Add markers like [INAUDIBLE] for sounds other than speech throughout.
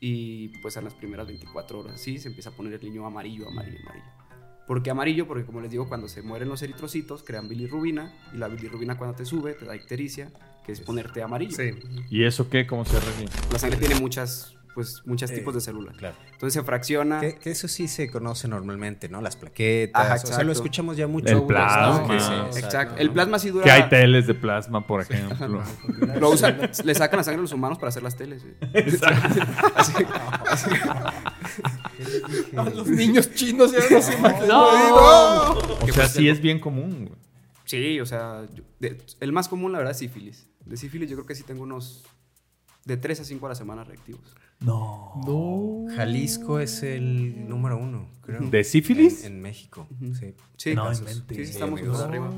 y pues en las primeras 24 horas, sí, se empieza a poner el niño amarillo, amarillo, amarillo. ¿Por qué amarillo? Porque como les digo, cuando se mueren los eritrocitos, crean bilirrubina, y la bilirrubina cuando te sube te da ictericia, que es ponerte amarillo. Sí. ¿Y eso qué? ¿Cómo se arregla? La sangre tiene muchas, pues, muchos Eh, tipos de células. Claro. Entonces se fracciona. Que, que eso sí se conoce normalmente, ¿no? Las plaquetas. Ajá, o sea, lo escuchamos ya mucho. El plasma. Sí, Exacto. ¿no? El plasma sí dura. Que hay teles de plasma, por ejemplo. Lo usan, le sacan la sangre a los humanos para hacer las teles. [LAUGHS] Así- así- A los niños chinos ya no se imaginan. ¡No! O sea, sí es bien común, güey. Sí, o sea, yo- de- el más común, la verdad, es sífilis. De sífilis, yo creo que sí tengo unos de 3 a 5 a la semana reactivos. No. Jalisco es el número uno, creo. ¿De sífilis? En, en México. Ujú. Sí. Sí, No casos. Sí, sí, estamos por arriba.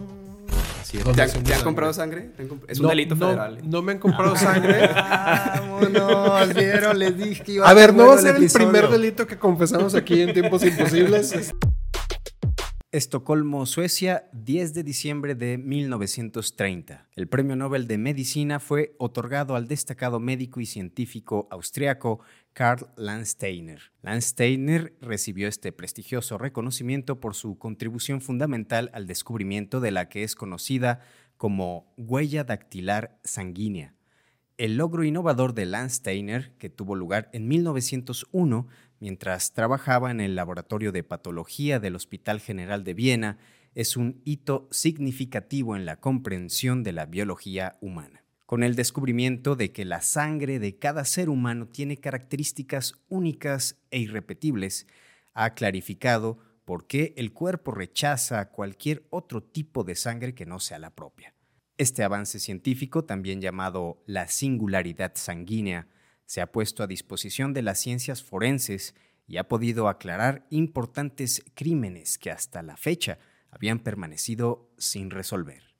¿Dónde ¿Te, han- te han comprado sangre? ¿Te han comp- Es un No, delito no, federal. No me han comprado sangre. [LAUGHS] Vámonos, vieron, les dije que iba A ver, no va a ser el primer delito que confesamos aquí en Tiempos Imposibles. [LAUGHS] Estocolmo, Suecia, 10 de diciembre de 1930. El Premio Nobel de Medicina fue otorgado al destacado médico y científico austriaco Karl Landsteiner. Landsteiner recibió este prestigioso reconocimiento por su contribución fundamental al descubrimiento de la que es conocida como huella dactilar sanguínea. El logro innovador de Landsteiner, que tuvo lugar en 1901 mientras trabajaba en el laboratorio de patología del Hospital General de Viena, es un hito significativo en la comprensión de la biología humana. Con el descubrimiento de que la sangre de cada ser humano tiene características únicas e irrepetibles, ha clarificado por qué el cuerpo rechaza cualquier otro tipo de sangre que no sea la propia. Este avance científico, también llamado la singularidad sanguínea, se ha puesto a disposición de las ciencias forenses y ha podido aclarar importantes crímenes que hasta la fecha habían permanecido sin resolver.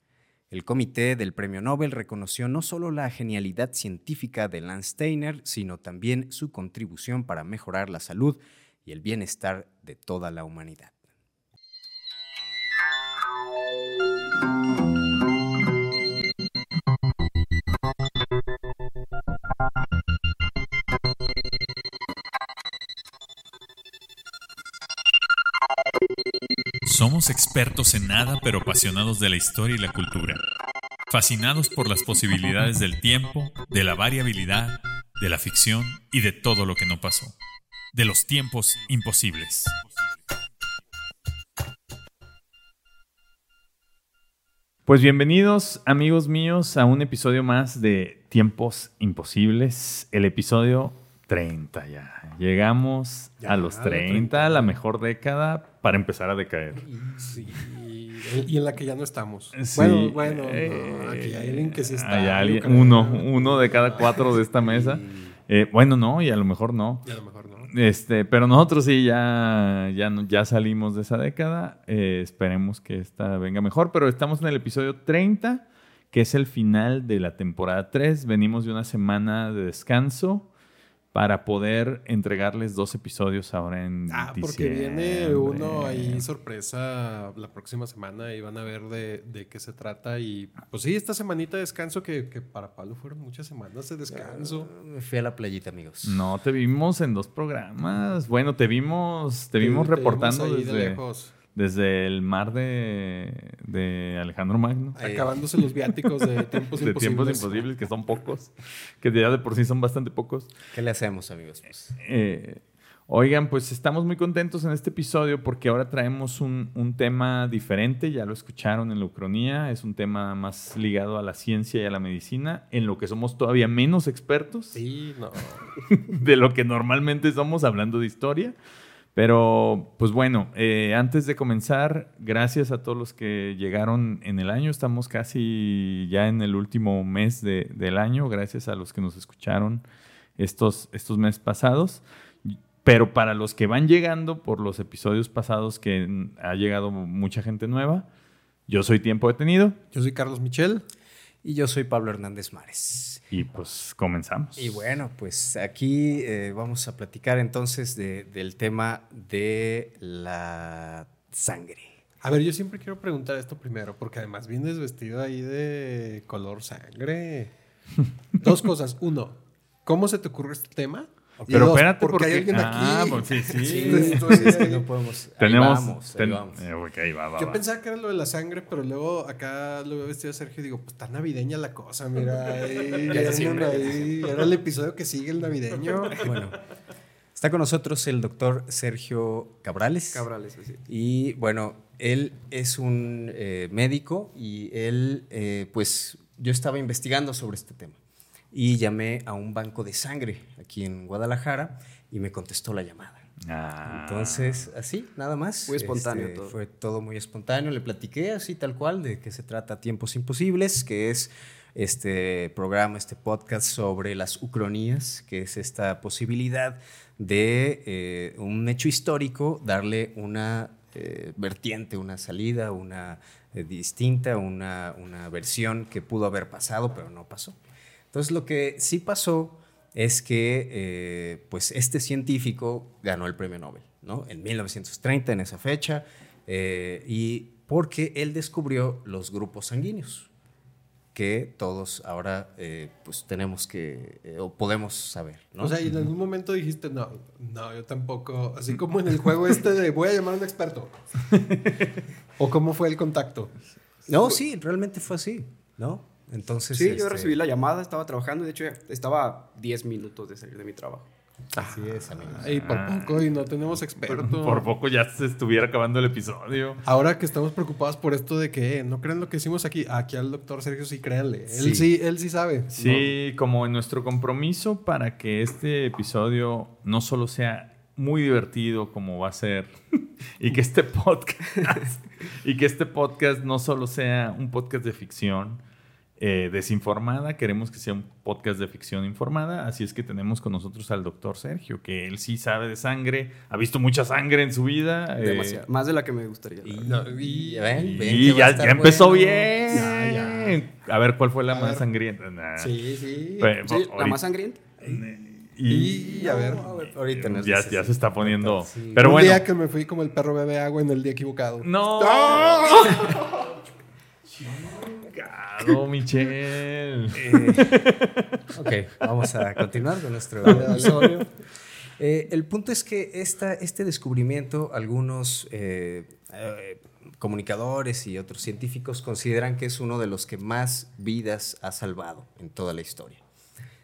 El comité del Premio Nobel reconoció no solo la genialidad científica de Landsteiner, sino también su contribución para mejorar la salud y el bienestar de toda la humanidad. Somos expertos en nada pero apasionados de la historia y la cultura. Fascinados por las posibilidades del tiempo, de la variabilidad, de la ficción y de todo lo que no pasó. De los tiempos imposibles. Pues bienvenidos, amigos míos, a un episodio más de Tiempos Imposibles, el episodio 30 ya. Llegamos Ya, a los la 30, 30. la mejor década para empezar a decaer. Sí. Y en la que ya no estamos. Sí, Bueno, bueno, eh, no, aquí hay alguien que sí está. hay alguien- uno, uno de cada cuatro de esta mesa. Eh, bueno, no, y a lo mejor no. Y a lo mejor no. Este, pero nosotros sí ya, ya, ya salimos de esa década. Eh, esperemos que esta venga mejor. Pero estamos en el episodio 30, que es el final de la temporada 3. Venimos de una semana de descanso para poder entregarles dos episodios ahora en Ah, porque viene uno ahí sorpresa la próxima semana y van a ver de, de qué se trata. Y pues sí, esta semanita de descanso que, que para Pablo fueron muchas semanas de descanso. Me fui a la playita, amigos. No, te vimos en dos programas. Bueno, te vimos, te vimos te reportando vimos ahí de lejos, desde el mar de, de Alejandro Magno. Acabándose los viáticos de [LAUGHS] tiempos de imposibles. tiempos imposibles, que son pocos, que ya de por sí son bastante pocos. ¿Qué le hacemos, amigos? Pues, Eh, oigan, pues estamos muy contentos en este episodio porque ahora traemos un, un tema diferente, ya lo escucharon en la Ucronía, es un tema más ligado a la ciencia y a la medicina, en lo que somos todavía menos expertos Sí, no. [LAUGHS] de lo que normalmente somos hablando de historia. Pero, pues bueno, eh, antes de comenzar, gracias a todos los que llegaron en el año. Estamos casi ya en el último mes de- del año. Gracias a los que nos escucharon estos, estos meses pasados. Pero para los que van llegando por los episodios pasados que ha llegado mucha gente nueva, yo soy Tiempo Detenido Yo soy Carlos Michel. Y yo soy Pablo Hernández Mares. Y pues comenzamos. Y bueno, pues aquí eh, vamos a platicar entonces de- del tema de la sangre. A ver, yo siempre quiero preguntar esto primero, porque además vienes vestido ahí de color sangre. [LAUGHS] Dos cosas. Uno, ¿cómo se te ocurre este tema? Pero dos, espérate, porque porque hay alguien Ah, aquí. pues sí, sí. Sí, es que no podemos. ahí Tenemos. vamos, ahí ten- vamos. eh, ok, va, va, Yo va. pensaba que era lo de la sangre, pero luego acá lo veo vestido Sergio y digo, pues está navideña la cosa, mira. [LAUGHS] Ahí, Ya ahí. Era el episodio que sigue el navideño. [LAUGHS] Bueno, [LAUGHS] está con nosotros el doctor Sergio Cabrales. Cabrales, así. Y bueno, él es un eh, médico y él, eh, pues yo estaba investigando sobre este tema y llamé a un banco de sangre aquí en Guadalajara y me contestó la llamada. Ah. Entonces, así, nada más. Muy espontáneo Este, todo. Fue todo muy espontáneo. Le platiqué así tal cual de que se trata Tiempos Imposibles, que es este programa, este podcast sobre las ucronías, que es esta posibilidad de eh, un hecho histórico darle una eh, vertiente, una salida, una eh, distinta, una, una versión que pudo haber pasado, pero no pasó. Entonces lo que sí pasó es que eh, pues este científico ganó el premio Nobel, ¿no? En 1930, en esa fecha, eh, y porque él descubrió los grupos sanguíneos, que todos ahora eh, pues tenemos que, eh, o podemos saber, ¿no? O sea, y en algún momento dijiste, no, no, yo tampoco. Así como en el juego este de voy a llamar a un experto. [LAUGHS] ¿O cómo fue el contacto? no, sí, realmente fue así, ¿no? Entonces, Sí, yo este, recibí la llamada, estaba trabajando, de hecho estaba a 10 minutos de salir de mi trabajo. Así es, amigos. Y por poco, y no tenemos experto. Por poco ya se estuviera acabando el episodio. Ahora que estamos preocupados por esto de que eh, no crean lo que hicimos aquí, aquí al doctor Sergio sí créanle. Sí. Él sí, él sí sabe. Sí, como en nuestro compromiso para que este episodio no solo sea muy divertido como va a ser [LAUGHS] y que este podcast [LAUGHS] y que este podcast no solo sea un podcast de ficción eh, desinformada, queremos que sea un podcast de ficción informada, así es que tenemos con nosotros al doctor Sergio, que él sí sabe de sangre, ha visto mucha sangre en su vida. eh, Demasiado. Más de la que me gustaría. Y. No, ya ven, ven y que va a ya, estar ya empezó bueno. bien. Ya, A ver, ¿cuál fue la A más ver. sangrienta? Nah. Sí, sí. Pues, Sí, la más sangrienta. Y, Y a ver. Ahorita nos ya, ya se está poniendo. Sí. Pero un bueno. día que me fui como el perro bebe agua en el día equivocado. No. [LAUGHS] Chingado, Michelle. [LAUGHS] [LAUGHS] Ok, vamos a continuar con nuestro episodio. Eh, el punto es que esta, este descubrimiento, algunos eh, eh, comunicadores y otros científicos consideran que es uno de los que más vidas ha salvado en toda la historia.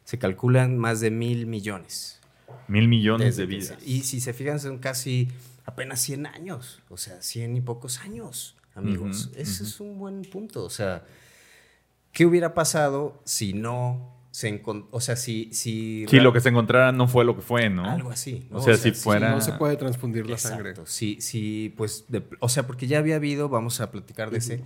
Se calculan más de mil millones. Mil millones de vidas. y si se fijan, son casi apenas 100 años. O sea, 100 y pocos años, amigos. Ese es un buen punto. O sea, ¿qué hubiera pasado si no se encontró? O sea, si. si Sí, lo que se encontrara no fue lo que fue, ¿no? Algo así. ¿no? O sea, si fuera- No se puede transfundir la Exacto. sangre. Sí, sí, pues. de- o sea, porque ya había habido, vamos a platicar de ese.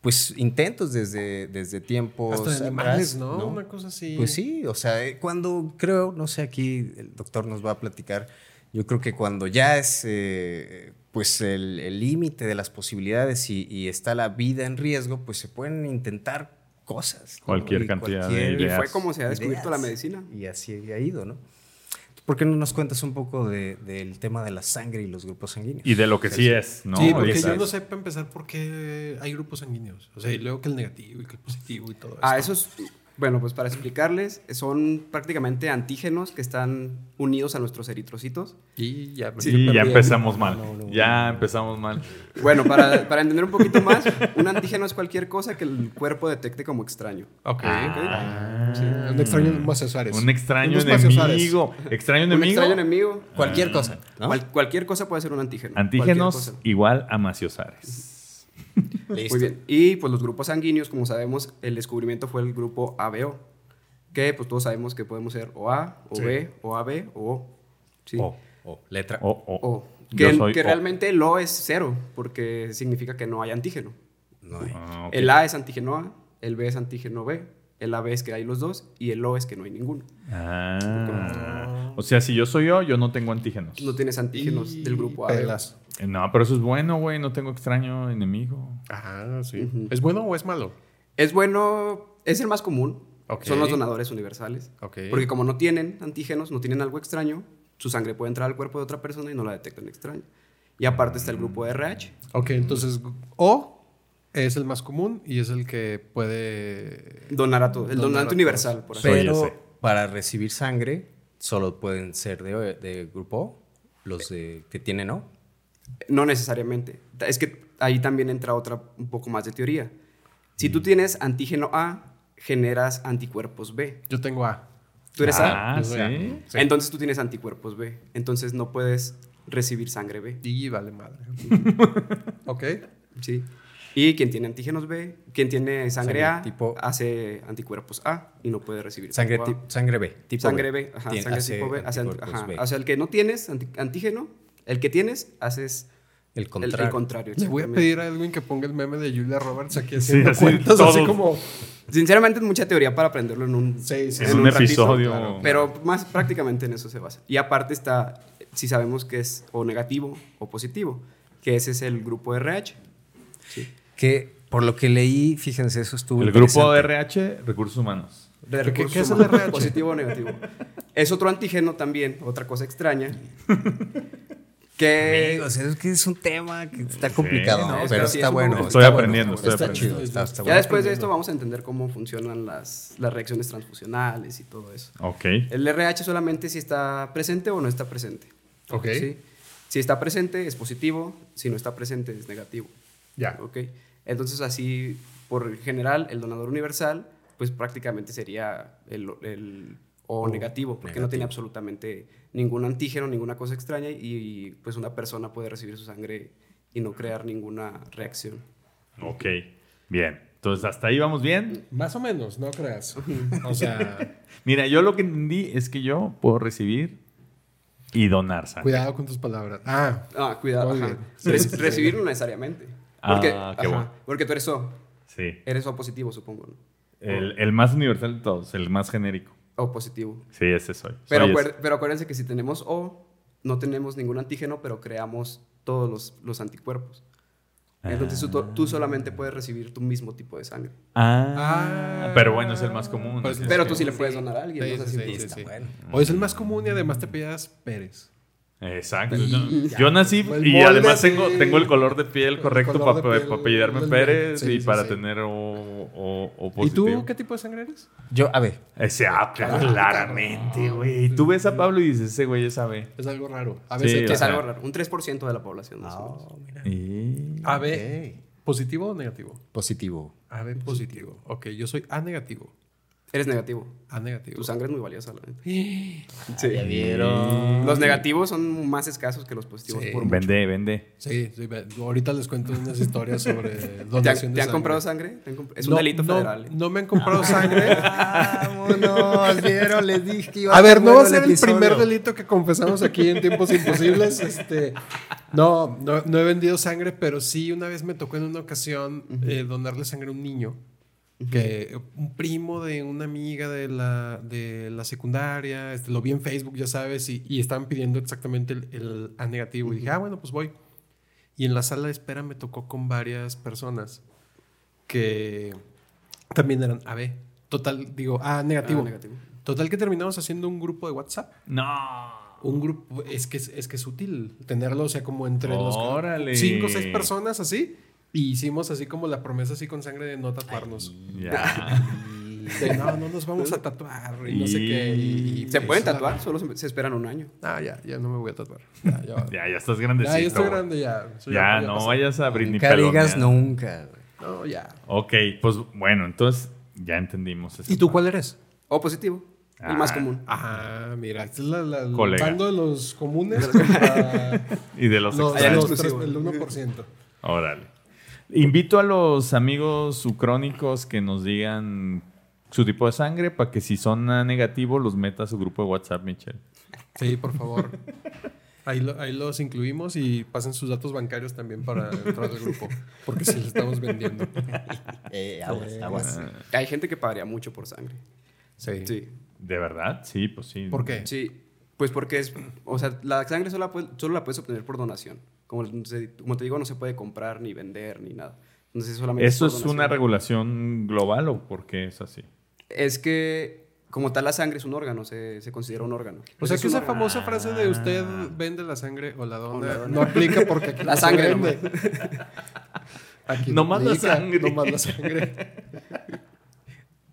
Pues intentos desde, desde tiempos. Hasta de animales, ¿no? Una cosa así. Pues sí, o sea, eh, cuando creo, no sé, aquí el doctor nos va a platicar, yo creo que cuando ya es eh, pues el el límite de las posibilidades y, y está la vida en riesgo, pues se pueden intentar cosas. ¿no? Cualquier Y cantidad de cualquier- Y ideas. fue como se ha descubierto la ideas. medicina. Y así ha ido, ¿no? ¿Por qué no nos cuentas un poco de- del tema de la sangre y los grupos sanguíneos? Y de lo que sí es, ¿no? sí, porque yo no sé para empezar por qué hay grupos sanguíneos. O sea, y luego que el negativo y que el positivo y todo Ah, esto. esos, bueno, pues para explicarles, son prácticamente antígenos que están unidos a nuestros eritrocitos. Y ya, Sí, empezamos mal. No, no, ya empezamos mal. Bueno, para, [LAUGHS] para entender un poquito más, un antígeno es cualquier cosa que el cuerpo detecte como extraño. Ok. Ah. Sí, un extraño Macio Suárez. Un extraño Suárez. enemigo. Extraño Un enemigo. extraño enemigo. Cualquier cosa, ¿no? cual- cualquier cosa puede ser un antígeno. Antígenos cosa. igual a maciosares. [LAUGHS] Listo. Muy bien. Y pues los grupos sanguíneos, como sabemos, el descubrimiento fue el grupo ABO. Que pues todos sabemos que podemos ser o A, o Sí. B, o AB, o O. ¿sí? O, O, letra o, o. O. Que, soy que O. realmente el O es cero, porque significa que no hay antígeno. No hay. Ah. El A es antígeno A, el B es antígeno B, el AB es que hay los dos y el O es que no hay ninguno. Ah. O sea, si yo soy yo, yo no tengo antígenos. No tienes antígenos Y del grupo A. No, pero eso es bueno, güey. No tengo extraño enemigo. Ah, sí. ¿Es bueno o es malo? Es bueno, es el más común. Son los donadores universales. Ok. Porque como no tienen antígenos, no tienen algo extraño, su sangre puede entrar al cuerpo de otra persona y no la detectan extraño. Y aparte está el grupo RH. Ok, entonces O es el más común y es el que puede... Donar a todo, el Donar donante todos. universal, por así Pero para recibir sangre solo pueden ser de, de grupo O, los de, que tienen O. No necesariamente. Es que ahí también entra otra un poco más de teoría. Si tú tienes antígeno A, generas anticuerpos B. Yo tengo A. ¿Tú eres A? Ah, soy A. sí. Sí. Entonces tú tienes anticuerpos B. Entonces no puedes recibir sangre B. Y vale madre. [LAUGHS] ok. Sí. Y quien tiene antígenos B, quien tiene sangre, Sangre A, tipo- hace anticuerpos A y no puede recibir Sangre, tipo sangre B. Tipo sangre B, ajá, Tien- sangre tipo B. hace ajá. B. O sea, el que no tienes anti- antígeno, el que tienes, haces el el el contrario. contrario. Le voy a pedir a Edwin que ponga el meme de Julia Roberts aquí haciendo así, cuentas, así como... Sinceramente es mucha teoría para aprenderlo en un, Sí, sí, En sí. un ratito, episodio. claro. Pero más prácticamente en eso se basa. Y aparte está, si sabemos que es o negativo o positivo, que ese es el grupo RH. Sí. Que por lo que leí, fíjense, eso estuvo El grupo. RH, recursos humanos. De ¿Qué- es el humanos, RH? Positivo o negativo. Es otro antígeno también, otra cosa extraña. [LAUGHS] que Amigos, es que es un tema que está complicado, Sí, no, pero pero sí está es bueno. Estoy está aprendiendo, bueno, estoy está aprendiendo. chido, está, está ya bueno. después de esto vamos a entender cómo funcionan las, las reacciones transfusionales y todo eso. Ok. El RH solamente si está presente o no está presente. Ok. ¿sí? Si está presente es positivo, si no está presente es negativo. Ya. ¿ok? Entonces así, por general, el donador universal, pues prácticamente sería el, el O O negativo, porque negativo. no tiene absolutamente ningún antígeno, ninguna cosa extraña y, pues una persona puede recibir su sangre y no crear ninguna reacción. Ok. Bien. Entonces, hasta ahí vamos bien. Más o menos, no creas. O sea, [LAUGHS] Mira, yo lo que entendí es que yo puedo recibir y donar sangre. cuidado con tus palabras. Ah, Ah, cuidado. Ajá. Re- Sí, sí, sí. recibir no necesariamente. Porque, Ah, qué ajá, bueno. porque tú eres O. Sí. Eres O positivo, supongo. ¿no? El, el más universal de todos, el más genérico. O positivo. Sí, ese soy. Pero, Soy acuer- ese. pero acuérdense que si tenemos O, no tenemos ningún antígeno, pero creamos todos los, los anticuerpos. Entonces tú, tú solamente puedes recibir tu mismo tipo de sangre. Ah, Ah. pero bueno, es el más común. Pues, es Pero tú sí le puedes donar a alguien. Sí, ¿no? Sí, si- sí, Está bueno. o es el más común y además te pillas Pérez. Exacto. Y- Yo, nací y además tengo, tengo el color de piel el correcto para piel apellidarme Pérez sí, y sí, para sí. tener o, o, o ¿Y tú qué tipo de sangre eres? Yo, a ver, Ese A, claramente, güey. Tú ves a Pablo y dices, ese güey es AB. Es algo raro. A veces es algo raro. Un 3% de la población. más o menos. Y... AB, ¿positivo o negativo? positivo. AB positivo. Ok, yo soy A negativo. Eres negativo. A negativo. Tu sangre es muy valiosa, la neta. [GASPS] Ya vieron. Los negativos son más escasos que los positivos Sí. por mucho. Vende, vende. Sí, sí, ahorita les cuento unas historias sobre [LAUGHS] ¿Te han, donación de te han comprado sangre? ¿Te han comp- Es un delito no, federal. ¿eh? No me han comprado sangre. [LAUGHS] Vámonos, vieron, les dije que iba A ver, no va a ser el episodio. primer delito que confesamos aquí en Tiempos Imposibles. Este, no, no, no he vendido sangre, pero sí una vez me tocó en una ocasión eh, donarle sangre a un niño. Que un primo de una amiga de la, de la secundaria, este, lo vi en Facebook, ya sabes, y, y estaban pidiendo exactamente el, el A negativo. Y dije, ah, bueno, pues voy. Y en la sala de espera me tocó con varias personas que también eran AB. Total, digo, A negativo. Ah, negativo. Total que terminamos haciendo un grupo de WhatsApp. No. Un grupo, es que es, es que es útil tenerlo, o sea, como entre Órale. los cinco o seis personas así. Y hicimos así como la promesa así con sangre de no tatuarnos. Ya. [LAUGHS] De, no, no nos vamos a tatuar y no sé qué. y- y- ¿Se pueden tatuar? Solo se, se esperan un año. Ah, ya, ya no me voy a tatuar. Ya, ya, [LAUGHS] ya, ya estás ya, grandecito. ya estoy güey. grande ya. Ya, ya no vayas a abrir ni Nunca digas nunca. güey. No, ya. Ok, pues bueno, entonces ya entendimos. ¿Y tú cuál eres? O positivo. El más Ah. común. Ah, mira, este es la, la- el Colega. bando de los comunes [LAUGHS] Y de los, los, los tres- el 1%. Órale. Invito a los amigos sucrónicos que nos digan su tipo de sangre para que si son A negativo los meta a su grupo de WhatsApp, Michelle. Sí, por favor. Ahí, lo- ahí los incluimos y pasen sus datos bancarios también para entrar al grupo, porque sí los estamos vendiendo. Eh, aguas, aguas. Hay gente que pagaría mucho por sangre. Sí. Sí. ¿De verdad? Sí, pues sí. ¿Por qué? Sí. Pues porque es. O sea, la sangre solo la, puedes- solo la puedes obtener por donación. Como, como te digo, no se puede comprar ni vender ni nada. Entonces solamente. ¿Eso es una regulación global o por qué es así? Es que, como tal, la sangre es un órgano, se, se considera un órgano. O sea Es que esa órgano. famosa frase de usted vende la sangre o la O la dona no aplica porque aquí [LAUGHS] La no se sangre vende. Aquí Nomás la aplica, sangre. Nomás la sangre. [LAUGHS]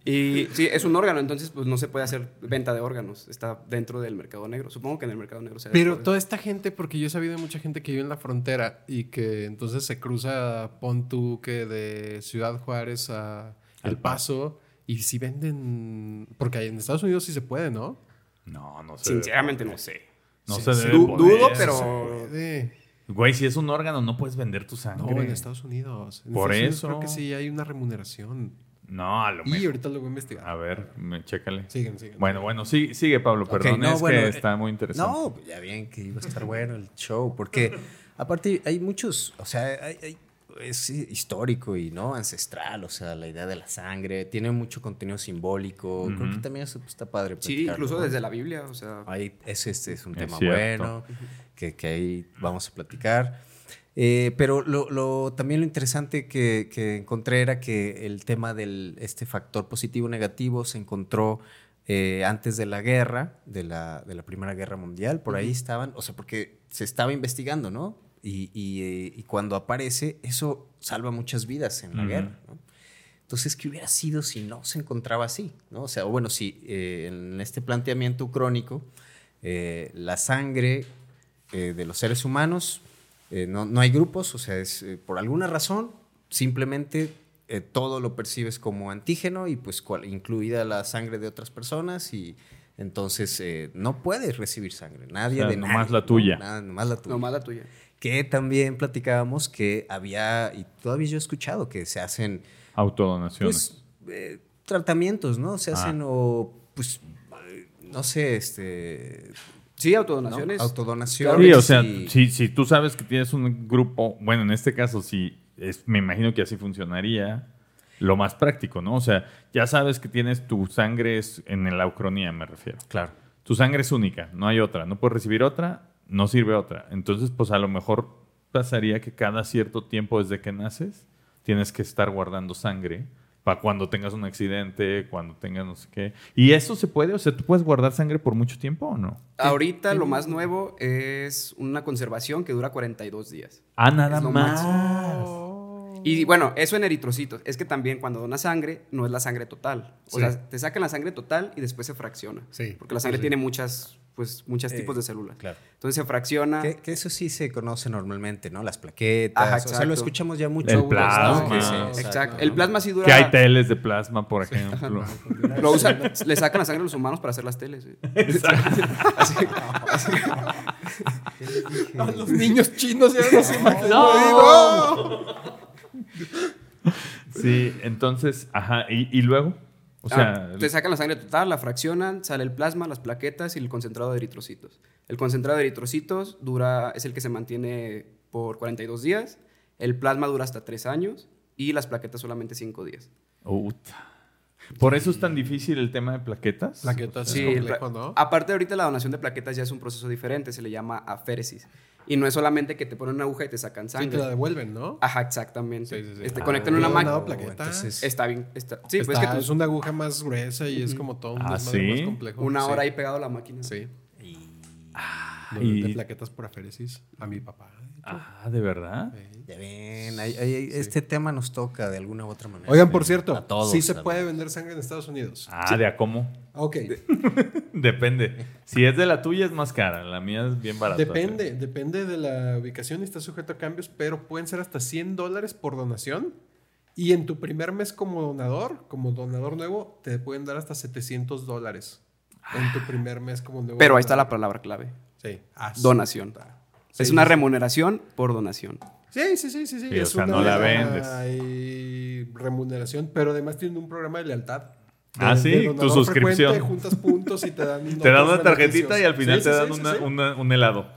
Y sí, es un órgano, entonces pues no se puede hacer venta de órganos. Está dentro del mercado negro. Supongo que en el mercado negro se Pero toda esta gente, porque yo he sabido de mucha gente que vive en la frontera y que entonces se cruza, pon tú que de Ciudad Juárez a El Paso y si venden, porque en Estados Unidos sí se puede, ¿no? No, no sé. Sinceramente no sé. No Sí, se sí. dudo, pero... Güey, si es un órgano, no puedes vender tu No, sangre. en Estados Unidos. En Por Estados Unidos eso. Creo que sí hay una remuneración. No, a lo Y mejor. ahorita lo voy a investigar. A ver, me, chécale. Siguen, siguen. Bueno, bueno, sí, sigue, Pablo, perdón. no, es bueno, que eh, está muy interesante. No, pues ya bien que iba a estar bueno el show, porque [LAUGHS] aparte hay muchos, o sea, hay- hay- es histórico y no ancestral, o sea, la idea de la sangre, tiene mucho contenido simbólico, creo que también eso está padre. Sí, incluso ¿no? desde la Biblia, o sea... Ahí, ese este es un Es tema cierto. bueno, que, que ahí vamos a platicar. Eh, pero lo, lo- también lo interesante que, que encontré era que el tema del este factor positivo negativo se encontró eh, antes de la guerra, de la, de la Primera Guerra Mundial. Por ahí estaban, o sea, porque se estaba investigando, ¿no? Y, y, eh, y cuando aparece, eso salva muchas vidas en la guerra, ¿no? Entonces, ¿qué hubiera sido si no se encontraba así? ¿no? O sea, bueno, si en este planteamiento crónico, la sangre de los seres humanos, eh, no, no hay grupos, o sea, es eh, por alguna razón, simplemente eh, todo lo percibes como antígeno y pues cual- incluida la sangre de otras personas y entonces eh, no puedes recibir sangre, nadie O sea, de nomás nadie, la ¿no? tuya. Nada, nomás la tuya Nomás la tuya. que también platicábamos que había, y todavía yo he escuchado que se hacen, Autodonaciones. pues, eh, tratamientos, ¿no? Se Ah. hacen o, pues, no sé, este... Sí, ¿no? autodonaciones. Autodonaciones. sí, o sea, y- si, si tú sabes que tienes un grupo, bueno, en este caso sí, es, me imagino que así funcionaría lo más práctico, ¿no? O sea, ya sabes que tienes tu sangre es en la ucronía, me refiero. Claro. Tu sangre es única, no hay otra, no puedes recibir otra, no sirve otra. Entonces, pues a lo mejor pasaría que cada cierto tiempo desde que naces tienes que estar guardando sangre para cuando tengas un accidente, cuando tengas no sé qué. ¿Y eso se puede? O sea, ¿tú puedes guardar sangre por mucho tiempo o no? Ahorita lo más nuevo es una conservación que dura 42 días. Ah, nada lo más. Y bueno, eso en eritrocitos. Es que también cuando donas sangre, no es la sangre total. O Sí. sea, te sacan la sangre total y después se fracciona. Sí. Porque la sangre Sí. tiene muchas, pues, muchos Eh, tipos de células. claro. Entonces se fracciona. Que, que eso sí se conoce normalmente, ¿no? Las plaquetas. Ajá, o sea, lo exacto. escuchamos ya mucho. El ¿no? plasma. Exacto. Exacto. El plasma sí dura. Que hay teles de plasma, por ejemplo. [LAUGHS] Lo usan, le sacan la sangre a los humanos para hacer las teles. güey. Así- así- A [LAUGHS] [LAUGHS] los niños chinos ya no se imaginan. Sí, entonces, ajá, ¿y, y luego? O sea, Ah, te sacan la sangre total, la fraccionan, sale el plasma, las plaquetas y el concentrado de eritrocitos. El concentrado de eritrocitos dura, es el que se mantiene por 42 días. El plasma dura hasta 3 años y las plaquetas solamente 5 días. Uta. Por eso es tan difícil el tema de plaquetas. Plaquetas Sí, es. Aparte ahorita la donación de plaquetas ya es un proceso diferente, se le llama aféresis. Y no es solamente que te ponen una aguja y te sacan Sí, sangre. te la devuelven, ¿no? Ajá, exactamente. Sí, sí, sí. Este, Ah, conectan una máquina. plaquetas. entonces- Está bien. Está, sí, pues Está- es que es tú, una aguja más gruesa y es como todo un Ah, ¿sí? más complejo. una Sí. hora ahí pegado a la máquina. Sí. y- de plaquetas por aféresis a mi papá. Ah, ¿de verdad? Ya ven, este tema nos toca de alguna u otra manera. Oigan, por cierto, A todos, sí se puede vender sangre en Estados Unidos. Ah, ¿de a cómo? Ok. [LAUGHS] Depende. Si es de la tuya es más cara, la mía es bien barata. Depende, depende de la ubicación y está sujeto a cambios, pero pueden ser hasta 100 dólares por donación. Y en tu primer mes como donador, como donador nuevo, te pueden dar hasta 700 dólares. En tu primer mes como nuevo. Pero ahí está la palabra clave. Sí. Ah, Donación. Sí, es una remuneración por donación. Sí, sí, sí, sí. sí. Sí, o es sea, una no la vendes. hay remuneración, pero además tienen un programa de lealtad. De- Ah, sí, tu suscripción. juntas puntos y te dan. [LAUGHS] Te dan una tarjetita y al final Sí, te dan sí, sí, una- sí. una- un helado.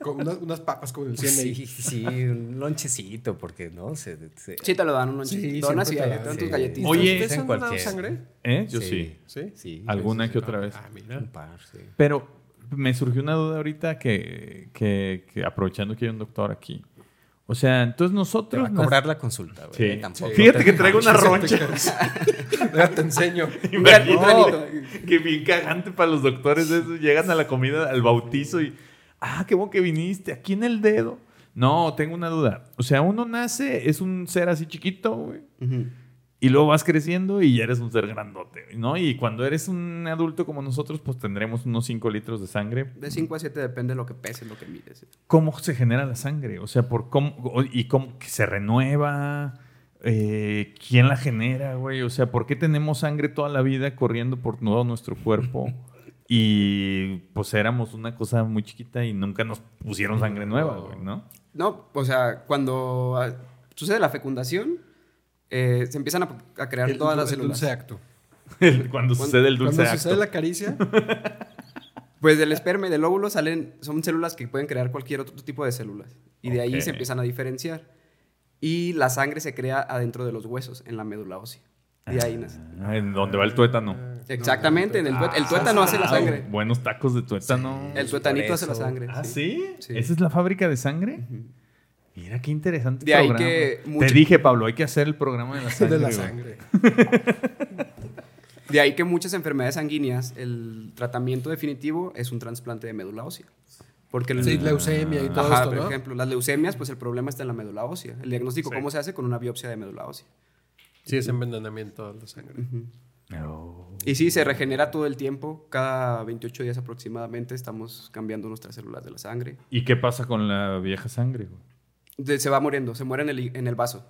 Con unas, unas papas con el 100 ahí. Sí, [LAUGHS] sí, un lonchecito, porque no se. se- Sí, te lo dan un Sí, lonchito. Donas y dan, sí. tus galletitas. Oye, ¿Ustedes en han cualquier- sangre? ¿Eh? Yo sí. Sí. Sí. Alguna Sí, que sí, otra no. vez. Ah, mira. Un par, sí. Pero me surgió una duda ahorita que, que- que aprovechando que hay un doctor aquí. O sea, entonces Te nosotros... va a cobrar la consulta, güey. Sí. eh, Tampoco. Fíjate te- que traigo una roncha. [LAUGHS] Déjate enseño. [LAUGHS] Imagínate granito. que bien cagante para los doctores eso. Llegan a la comida, al bautizo y... Ah, qué bueno que viniste. Aquí en el dedo. No, tengo una duda. O sea, uno nace, es un ser así chiquito, güey. Ujú. Y luego vas creciendo y ya eres un ser grandote, ¿no? Y cuando eres un adulto como nosotros, pues tendremos unos 5 litros de sangre. De 5 a 7 depende de lo que pese, lo que mides. ¿Cómo se genera la sangre? O sea, por cómo, y cómo que se renueva, eh, quién la genera, güey. O sea, ¿por qué tenemos sangre toda la vida corriendo por todo nuestro cuerpo? [LAUGHS] Y pues éramos una cosa muy chiquita y nunca nos pusieron sangre nueva, güey, ¿no? No, o sea, cuando ah, sucede la fecundación, eh, se empiezan a, a crear El, todas las el células. dulce acto. [LAUGHS] Cuando sucede el dulce Cuando acto. sucede la caricia, [LAUGHS] Pues del esperma y del óvulo salen, son células que pueden crear cualquier otro tipo de células. Y de ahí Ok. se empiezan a diferenciar. Y la sangre se crea adentro de los huesos, en la médula ósea. Y ahí nace. Ah, en donde va el tuétano. Exactamente, en el, tuét- el tuétano hace la Ah, sangre. Buenos tacos de tuétano. El tuetanito hace la sangre. ¿Ah, sí. sí? Sí. ¿Esa es la fábrica de sangre? Mira qué interesante. De ahí programa. que Te dije, Pablo, hay que hacer el programa de la sangre. [LAUGHS] de la sangre. [LAUGHS] De ahí que muchas enfermedades sanguíneas, el tratamiento definitivo es un trasplante de médula ósea. Porque el- Sí, leucemia y todo Ajá, esto, por ¿no? ejemplo, las leucemias, pues el problema está en la médula ósea. El diagnóstico, Sí. ¿cómo se hace? Con una biopsia de médula ósea. Sí, es envenenamiento de la sangre. Oh. Y sí, se regenera todo el tiempo. Cada 28 días aproximadamente estamos cambiando nuestras células de la sangre. ¿Y qué pasa con la vieja sangre? güey? De- se va muriendo, se muere en el, en el vaso.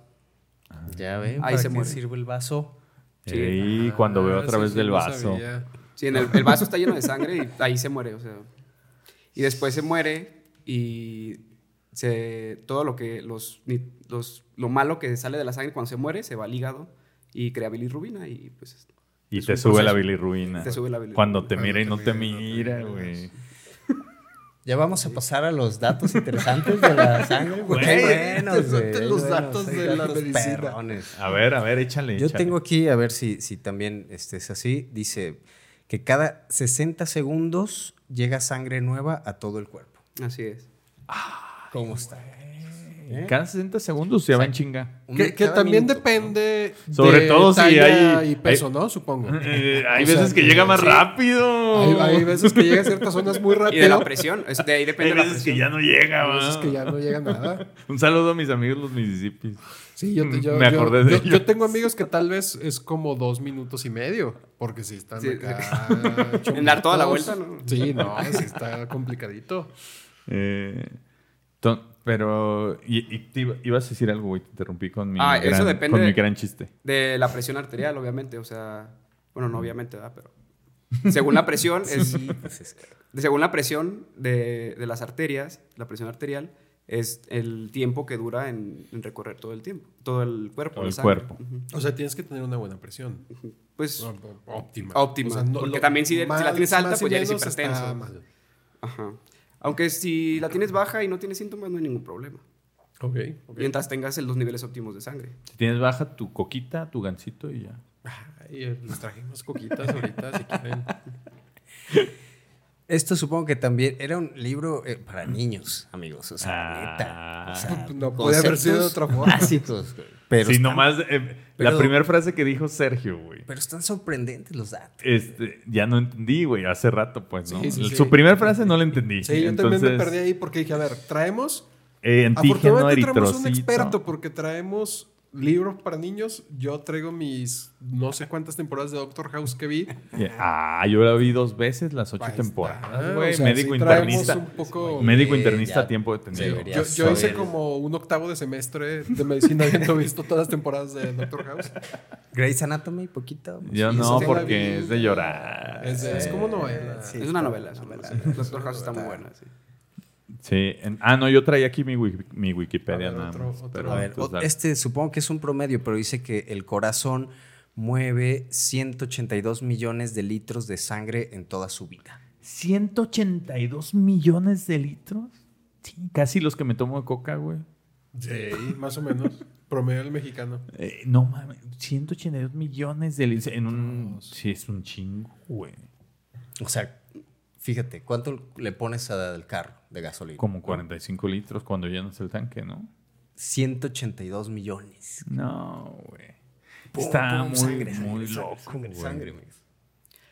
Ya ven, Ahí ¿para se qué muere. sirve el vaso? Sí. Ey, cuando veo a Ah, través sí, del vaso. sabía. Sí, en el, el vaso está lleno de sangre y ahí se muere, o sea. Y después se muere y se, todo lo que los, los lo malo que sale de la sangre cuando se muere se va al hígado y crea bilirrubina y pues Y te sube. Te sube la bilirrubina. Cuando te mira y no te mira, güey. Ya vamos a pasar a los datos interesantes de la sangre. [LAUGHS] Güey, buenos, güey, los buenos, datos de la datos medicina. perrones. A ver, a ver, échale. Yo échale. tengo aquí, a ver si, si también este es así, dice que cada 60 segundos llega sangre nueva a todo el cuerpo. así es. ¿Cómo está? ¿Eh? Cada 60 segundos se va en chinga. Que, también minuto, depende Sobre de todo si hay- y peso, hay- ¿no? Supongo. [LAUGHS] Eh, hay O sea, veces que llega más sí. rápido. Hay, hay veces que llega a ciertas zonas muy Y rápido. de la presión, es- de ahí Hay depende de la veces que ya no llega, Hay veces que ya no llega nada. [LAUGHS] Un saludo a mis amigos los Mississippis. Sí, yo, te- yo- Me yo- acordé de yo- ellos. yo tengo amigos que tal vez es como dos minutos y medio, porque si están Sí. acá [LAUGHS] En dar toda la vuelta, ¿no? Sí, no, sí está complicadito. Eh, pero, y, y te iba- ibas a decir algo, güey. Te interrumpí con mi, Ah, eso depende con mi de- gran chiste. De la presión arterial, obviamente, o sea, bueno, no obviamente, ¿verdad? Pero según la presión [LAUGHS] es Sí, pues es que- de- según la presión de, de las arterias, la presión arterial es el tiempo que dura en, en recorrer todo el tiempo, todo el cuerpo. Todo el sangre. cuerpo. O sea, tienes que tener una buena presión. Pues, Óptima. Óptima, O sea, no- porque lo- también si- si la tienes alta, pues ya eres hipertenso. ajá. Aunque si la tienes baja y no tienes síntomas, no hay ningún problema. Ok, ok. Mientras tengas los niveles óptimos de sangre. Si tienes baja, tu coquita, tu gancito y ya. Ay, les unas coquitas ahorita si quieren. [LAUGHS] Esto supongo que también era un libro eh, para niños, amigos. O sea, Ah. neta. O sea, [LAUGHS] No puede haber sido de otra forma. Básicos. Pero, sí, están, nomás eh, la primera frase que dijo Sergio, güey. pero están sorprendentes los datos. Este, ya no entendí, güey, hace rato, pues, ¿no? Sí, sí, sí. Su primera frase no la entendí. Sí, yo Entonces, también me perdí ahí porque dije, a ver, traemos eh, antígeno, Afortunadamente traemos un experto porque traemos libros para niños. Yo traigo mis no sé cuántas temporadas de Doctor House que vi. Yeah. Ah, yo la vi dos veces, las ocho temporadas, güey. O sea, médico sí internista. un poco- Médico internista a tiempo detenido. Yo, yo hice como un octavo de semestre de medicina habiendo [LAUGHS] visto todas las temporadas de Doctor House. Grey's Anatomy, poquito. Yo Sí, no, porque vi. es de llorar. Es, de- es como novela. Sí, es una novela. es una novela. Doctor House está muy buena. sí. Sí. en- ah, no, yo traía aquí mi, wiki- mi Wikipedia A ver, nada otro- más, otro. pero A ver, este supongo que es un promedio, pero dice que el corazón mueve 182 millones de litros de sangre en toda su vida. 182 millones de litros. Sí, casi los que me tomo de coca, güey. Sí, más o menos. [LAUGHS] Promedio del mexicano. Eh, no mames, 182 millones de litros en un... Sí, es un chingo, güey. O sea, fíjate, ¿cuánto le pones al carro de gasolina? Como 45 litros cuando llenas el tanque, ¿no? 182 millones. No, güey. Está pum, muy, sangre, muy sangre, loco, Sangre, güey. sangre.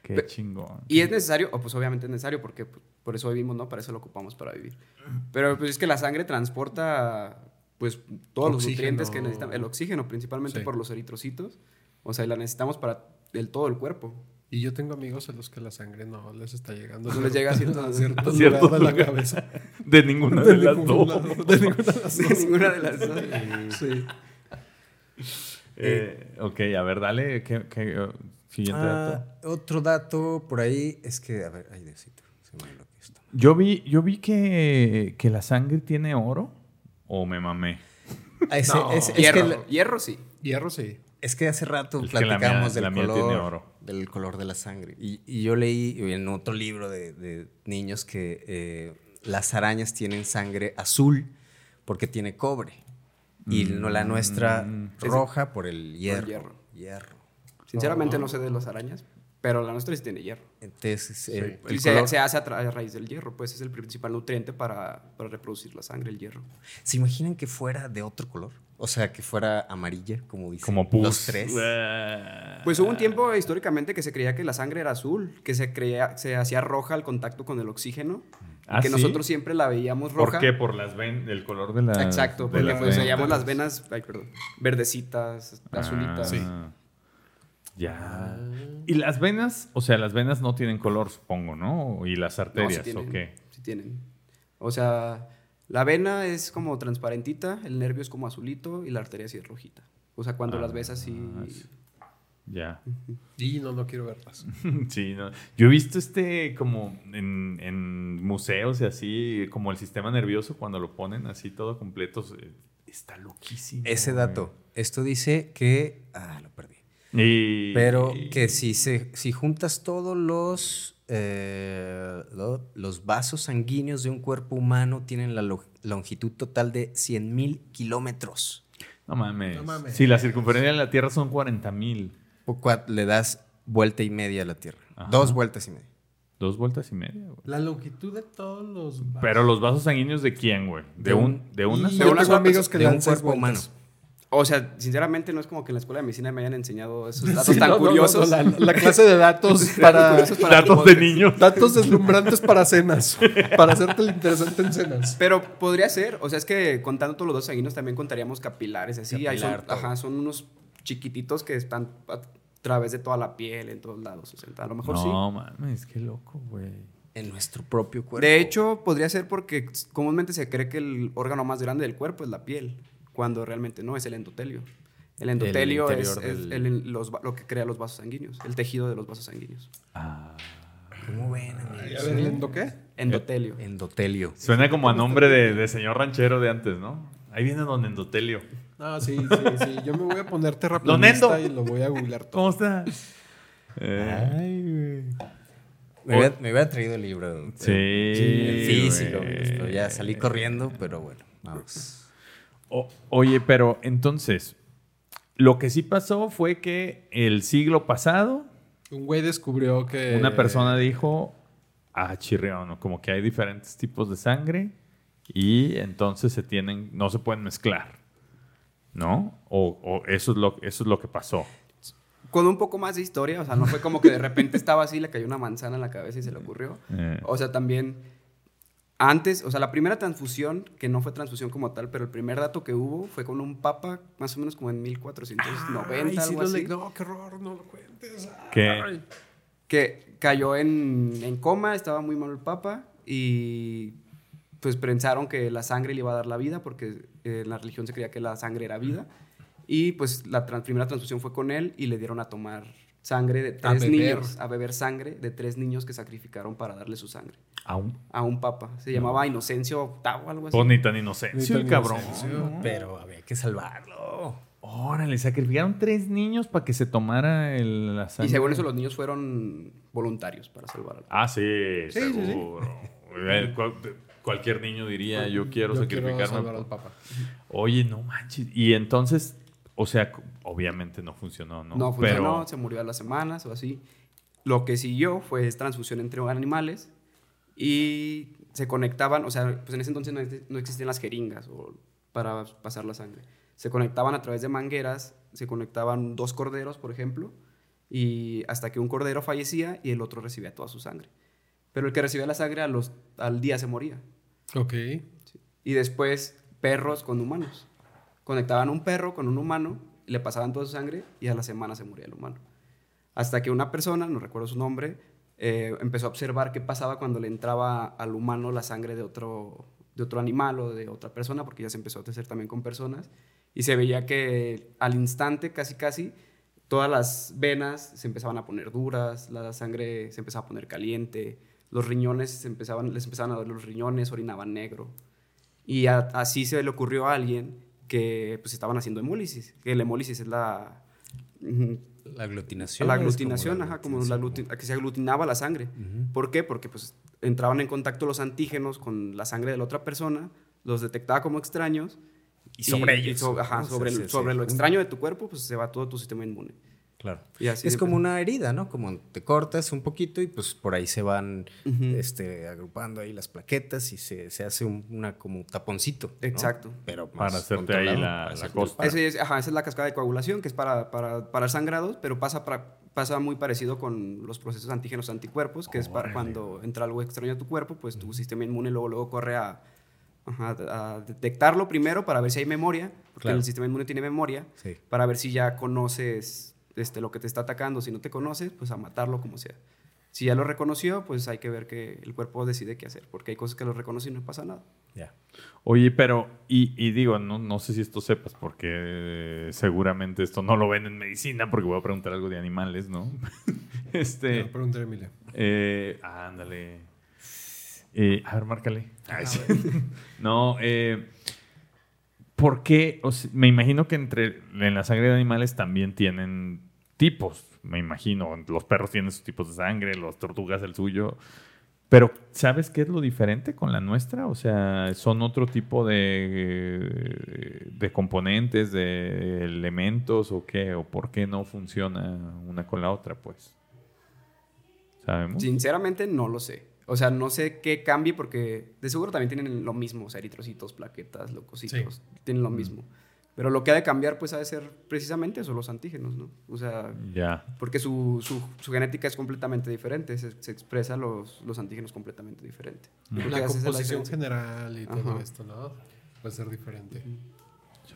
Qué chingón. Y es necesario, o pues obviamente es necesario porque pues, por eso vivimos, ¿no? Para eso lo ocupamos para vivir. Pero pues es que la sangre transporta pues todos los nutrientes que necesitan, el oxígeno principalmente Sí. por los eritrocitos O sea, la necesitamos para el todo el cuerpo. Y yo tengo amigos a los que la sangre no les está llegando. No les llega a [LAUGHS] cierto- a cierto Cierto lugar de la cabeza. [LAUGHS] De ninguna de, De las dos. lado, de ninguna de las De dos. ninguna de las dos. [LAUGHS] Sí. Eh, ok, a ver, dale. ¿qué, qué, uh, siguiente dato. Ah, otro dato por ahí es que, a ver, ay, Diosito, se me enloqueció esto. Yo vi, yo vi que, que la sangre tiene oro. ¿O me mamé? Ah, ese- No. es, es Hierro. que, la- Hierro sí. Hierro sí. es que hace rato Es que la platicamos mía- la del, mía tiene color, oro. Del color de la sangre. Y, y yo leí en otro libro de, de niños que eh, las arañas tienen sangre azul porque tiene cobre. Y no la nuestra roja por el hierro. hierro. hierro. Sinceramente no sé de las arañas, pero la nuestra sí tiene hierro. Entonces, eh, Y el se, color- se hace a, a raíz del hierro, pues es el principal nutriente para, para reproducir la sangre, el hierro. ¿Se imaginan que fuera de otro color? O sea, que fuera amarilla, como dicen Como pus. los tres. Pues hubo un tiempo históricamente que se creía que la sangre era azul, que se creía, se hacía roja al contacto con el oxígeno, y ¿Ah, que sí? nosotros siempre la veíamos roja. ¿Por qué? Por las ven el color de la. Exacto, de porque las pues venas. veíamos las venas, ay, perdón, verdecitas, azulitas. Ah, Ya. Y las venas, o sea, las venas no tienen color, supongo, ¿no? Y las No, arterias, sí tienen, ¿o qué? sí tienen. O sea, la vena es como transparentita, el nervio es como azulito y la arteria sí es rojita. O sea, cuando las ves así... Ah, sí. Ya. Y no, no quiero verlas. [LAUGHS] Sí, no. Yo he visto este como en, en museos y así, como el sistema nervioso, cuando lo ponen así todo completo, está loquísimo. Ese güey. dato. Esto dice que. Ah, lo perdí. Y- Pero que si, se, si juntas todos los, eh, lo- los vasos sanguíneos de un cuerpo humano, tienen la lo- longitud total de 100.000 kilómetros. No mames. No mames. Sí, la circunferencia de la Tierra son 40 mil. O cua- Le das vuelta y media a la Tierra. Ajá. Dos vueltas y media. Dos vueltas y media, güey. La longitud de todos los. Pero los vasos sanguíneos de quién, güey? ¿De, De un, un- de una Y de amigos que un cuerpo vueltas. O sea, sinceramente no es como que en la escuela de medicina me hayan enseñado esos [LAUGHS] datos Sí, tan no, curiosos. no, la, la clase de datos [LAUGHS] para. Datos de niños. datos deslumbrantes para cenas. [LAUGHS] Para hacerte el interesante en cenas. Pero podría ser, o sea, es que contando todos los dos sanguíneos también contaríamos capilares, así. Son, Capilar, ajá, son unos chiquititos que están a través de toda la piel, en todos lados. O sea, a lo mejor sí. No, mames, qué loco, güey. En nuestro propio cuerpo. De hecho, podría ser porque comúnmente se cree que el órgano más grande del cuerpo es la piel, cuando realmente no, es el endotelio. El endotelio es, interior es del- el- los lo que crea los vasos sanguíneos, el tejido de los vasos sanguíneos. Ah. ¿Cómo ven, amigos? ver, ¿lendo qué? Endotelio. Endotelio. Suena como a nombre de, de señor ranchero de antes, ¿no? Ahí viene don Endotelio. No, sí, sí, sí. Yo me voy a poner terraplanista Endo. y lo voy a googlear todo. ¿Cómo está? Ay, güey. Me hubiera, me hubiera traído el libro. Sí. El físico. güey. Pero ya salí corriendo, pero bueno, vamos. O- oye, pero entonces, lo que sí pasó fue que el siglo pasado Un güey descubrió que. una persona dijo, ah, chirrión, ¿no? como que hay diferentes tipos de sangre y entonces se tienen, no se pueden mezclar, ¿no? O, o eso, es lo, eso es lo que pasó. Con un poco más de historia, o sea, no fue como que de repente estaba así, le cayó una manzana en la cabeza y se le ocurrió. Eh. O sea, también antes, o sea, la primera transfusión, que no fue transfusión como tal, pero el primer dato que hubo fue con un papa, más o menos como en 1490, Ay, sí algo así, le- No, qué horror, no lo cuentes. ¿Qué? que cayó en, en coma, estaba muy mal el papa y pues pensaron que la sangre le iba a dar la vida porque eh, en la religión se creía que la sangre era vida y pues la primera transfusión fue con él y le dieron a tomar sangre de A tres beber. niños, a beber sangre de tres niños que sacrificaron para darle su sangre Aún. a un papa. Se llamaba Inocencio VIII, algo así. Pues ni tan tan el cabrón. inocencio. Pero había que salvarlo. Órale, sacrificaron tres niños para que se tomara el, la sangre. y según eso los niños fueron voluntarios para salvarlo. Ah, sí, Sí, sí, sí. seguro. Eh, cual- cualquier niño diría, yo quiero Yo sacrificarme. salvar por- al papa. Oye, no manches. Y entonces, o sea, obviamente no funcionó, ¿no? No funcionó, Pero, se murió a las semanas o así. Lo que siguió fue transfusión entre animales y se conectaban, o sea, pues en ese entonces no, ex- no existían las jeringas o para pasar la sangre. Se conectaban a través de mangueras, se conectaban dos corderos, por ejemplo, y hasta que un cordero fallecía y el otro recibía toda su sangre. Pero el que recibía la sangre a los, al día se moría. Ok. Y después perros con humanos. Conectaban un perro con un humano le pasaban toda su sangre y a la semana se moría el humano. Hasta que una persona, no recuerdo su nombre, eh, empezó a observar qué pasaba cuando le entraba al humano la sangre de otro, de otro animal o de otra persona, porque ya se empezó a hacer también con personas, y se veía que al instante, casi casi, todas las venas se empezaban a poner duras, la sangre se empezaba a poner caliente, los riñones se empezaban, les empezaban a doler los riñones, orinaban negro. Y así se le ocurrió a alguien que pues estaban haciendo hemólisis, que la hemólisis es la... La aglutinación. la como aglutinación, la ajá, como la aglutinación. agluti- que se aglutinaba la sangre. ¿Por qué? Porque pues entraban en contacto los antígenos con la sangre de la otra persona, los detectaba como extraños. Y sobre ellos, so- ajá, ¿no? sobre, Sí, el- sí, sobre sí. lo extraño de tu cuerpo, pues se va todo tu sistema inmune. Claro. Y así es como una herida, ¿no? Como te cortas un poquito y pues por ahí se van este, agrupando ahí las plaquetas y se, se hace un, una como taponcito. ¿no? Exacto. Pero Para hacerte ahí la- la costa. el Ese es- ajá, esa es la cascada de coagulación, que es para, para, para sangrados, pero pasa, para, pasa muy parecido con los procesos antígenos anticuerpos, que es para cuando entra algo extraño a tu cuerpo, pues tu sistema inmune luego, luego corre a, ajá, a detectarlo primero para ver si hay memoria, porque Claro. el sistema inmune tiene memoria, Sí. para ver si ya conoces este, lo que te está atacando. Si no te conoces, pues a matarlo como sea. Si ya lo reconoció, pues hay que ver que el cuerpo decide qué hacer, porque hay cosas que lo reconoce y no pasa nada. Ya. Oye, pero, y, y digo, no, no sé si esto sepas, porque seguramente esto no lo ven en medicina, porque voy a preguntar algo de animales, ¿no? [LAUGHS] este. No, a Emilia. Eh, ándale. Eh, a ver, márcale. Ay, sí. [LAUGHS] no, eh, ¿por qué? O sea, me imagino que entre en la sangre de animales también tienen tipos. Me imagino. Los perros tienen sus tipos de sangre, las tortugas el suyo. Pero, ¿sabes qué es lo diferente con la nuestra? O sea, ¿son otro tipo de, de componentes, de elementos o qué? ¿O por qué no funciona una con la otra, pues? ¿Sabemos? Sinceramente no lo sé. O sea, no sé qué cambie porque de seguro también tienen lo mismo, o sea, eritrocitos, plaquetas, leucocitos, tienen lo mismo. Pero lo que ha de cambiar pues ha de ser precisamente eso, los antígenos, ¿no? O sea, porque su, su, su genética es completamente diferente, se, se expresa los, los antígenos completamente diferente. La composición general y todo Ajá. esto, ¿no? Puede ser diferente.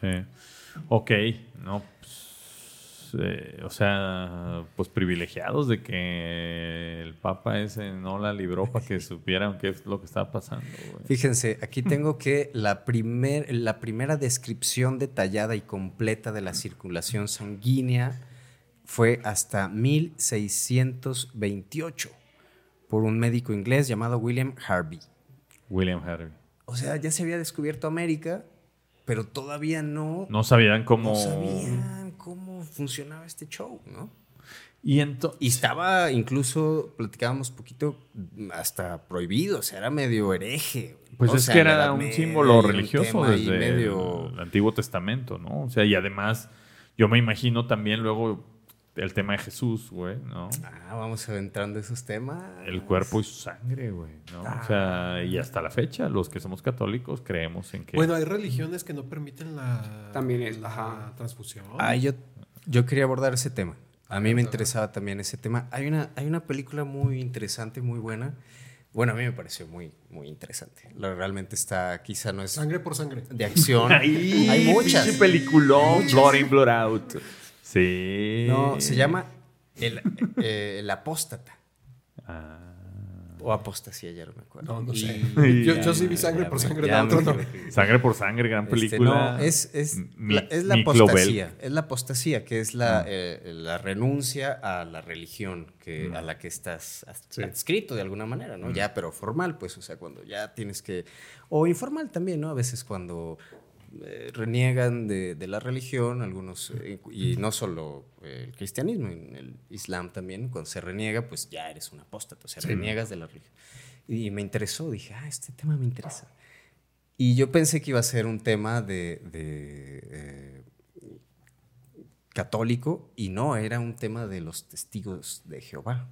Sí. Ok, no, pues, eh, o sea, pues privilegiados de que el Papa ese no la libró para que supieran qué es lo que estaba pasando. Fíjense, aquí tengo que la, primer, la primera descripción detallada y completa de la circulación sanguínea fue hasta 1628 por un médico inglés llamado William Harvey. William Harvey. O sea, ya se había descubierto América, pero todavía no, No sabían cómo... no sabían cómo funcionaba este show, ¿no? Y entonces... Y estaba incluso, platicábamos poquito, hasta prohibido, o sea, era medio hereje. Pues O es sea, que era un símbolo un religioso ahí desde medio... el Antiguo Testamento, ¿no? O sea, y además, yo me imagino también luego el tema de Jesús, güey, ¿no? Ah, vamos entrando a esos temas. El cuerpo y su sangre, güey, ¿no? O sea, y hasta la fecha, los que somos católicos creemos en que... Bueno, hay religiones que no permiten la, También es, la ajá. transfusión. Ah, yo, yo quería abordar ese tema. A mí me interesaba también ese tema. Hay una, hay una película muy interesante, muy buena. Bueno, a mí me pareció muy, muy interesante. La- realmente está, quizá no es Sangre por sangre. de acción. [LAUGHS] Ay, hay muchas. peliculón, Blood in, Blood out. Sí. No, se llama El, eh, el Apóstata. Ah. O Apostasía, ya no me acuerdo. No, no Y- sé. [LAUGHS] Yo, ya yo sí vi sangre ya por sangre, ya la otra no. Sangre por sangre, gran Este, película. no, es, es, Mi- la, es la apostasía. Es la apostasía, que es la, Ah. eh, la renuncia a la religión que, a la que estás adscrito de alguna manera, ¿no? Ya, pero formal, pues, o sea, cuando ya tienes que. O informal también, ¿no? A veces cuando eh, reniegan de, de la religión, algunos, eh, y no solo eh, el cristianismo, el islam también, cuando se reniega, pues ya eres un apóstata, o sea, reniegas de la religión. Y me interesó, dije, ah, este tema me interesa. Y yo pensé que iba a ser un tema de, de, eh, católico y no, era un tema de los testigos de Jehová.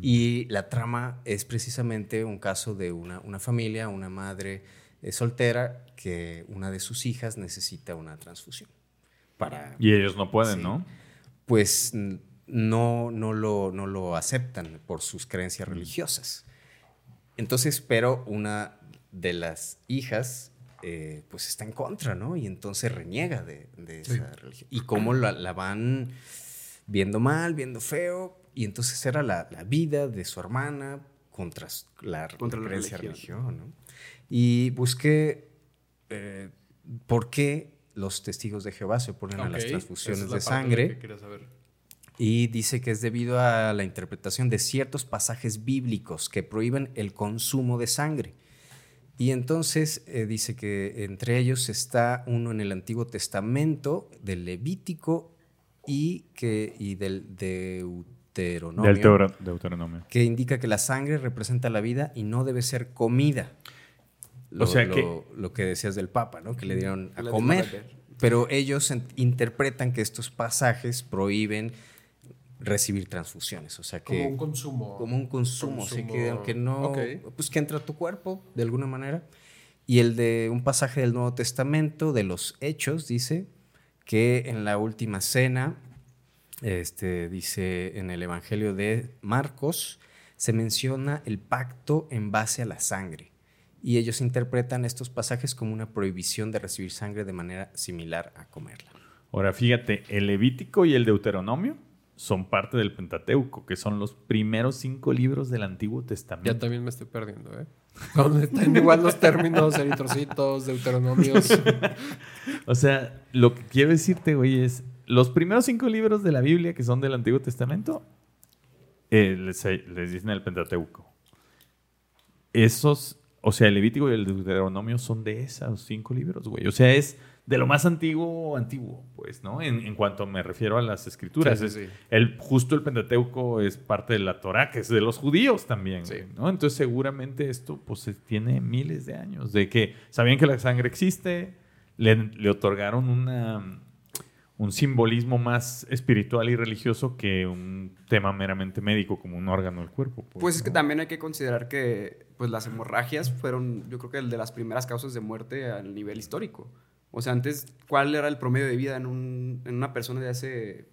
Y la trama es precisamente un caso de una, una familia, una madre eh, soltera, que una de sus hijas necesita una transfusión. Para, Y ellos no pueden, Sí. ¿no? pues no, no, lo, no lo aceptan por sus creencias religiosas. Entonces, pero una de las hijas eh, pues está en contra, ¿no? Y entonces reniega de, de esa religión. Y cómo la, la van viendo mal, viendo feo, y entonces era la, la vida de su hermana contra la, Contra la creencia religión. religión, ¿no? Y busqué eh, por qué los testigos de Jehová se oponen a las transfusiones esa es de la sangre. que quería saber. Y dice que es debido a la interpretación de ciertos pasajes bíblicos que prohíben el consumo de sangre. Y entonces eh, dice que entre ellos está uno en el Antiguo Testamento, del Levítico y, que, y del Deuteronomio, Del teoro- Deuteronomio. que indica que la sangre representa la vida y no debe ser comida. Lo, O sea lo- que- lo que decías del Papa, ¿no? que le dieron a comer. Pero ellos interpretan que estos pasajes prohíben recibir transfusiones. O sea que. Como un consumo. como un consumo, así que consumo. aunque no. Pues que entra a tu cuerpo de alguna manera. Y el de un pasaje del Nuevo Testamento, de los Hechos, dice que en la última cena, este, dice en el Evangelio de Marcos, se menciona el pacto en base a la sangre. Y ellos interpretan estos pasajes como una prohibición de recibir sangre de manera similar a comerla. Ahora, fíjate, el Levítico y el Deuteronomio son parte del Pentateuco, que son los primeros cinco libros del Antiguo Ya Testamento. también me estoy perdiendo, ¿eh? Donde están igual los términos, eritrocitos, deuteronomios. [LAUGHS] O sea, lo que quiero decirte, güey, es los primeros cinco libros de la Biblia que son del Antiguo Testamento, eh, les, les dicen el Pentateuco. Esos, o sea, el Levítico y el Deuteronomio son de esos cinco libros, güey. O sea, es de lo más antiguo, antiguo, pues, ¿no? En, en cuanto me refiero a las escrituras. Sí, Es- sí, sí. El, justo el Pentateuco es parte de la Torah, que es de los judíos también, ¿no? Entonces, seguramente esto, pues, tiene miles de años. De que sabían que la sangre existe, le, le otorgaron una, un simbolismo más espiritual y religioso que un tema meramente médico, como un órgano del cuerpo. Pues es que también hay que considerar que pues, las hemorragias fueron, yo creo que el de las primeras causas de muerte a nivel histórico. O sea, antes, ¿cuál era el promedio de vida en, un- en una persona de hace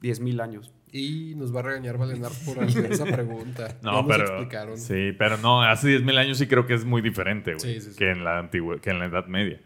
10.000 años? Y nos va a regañar Valenar [LAUGHS] por hacer esa pregunta. No, pero. explicaron. Sí, pero no, hace 10.000 años sí creo que es muy diferente, güey, Sí, sí, sí. Que, en la antigua, que en la Edad Media.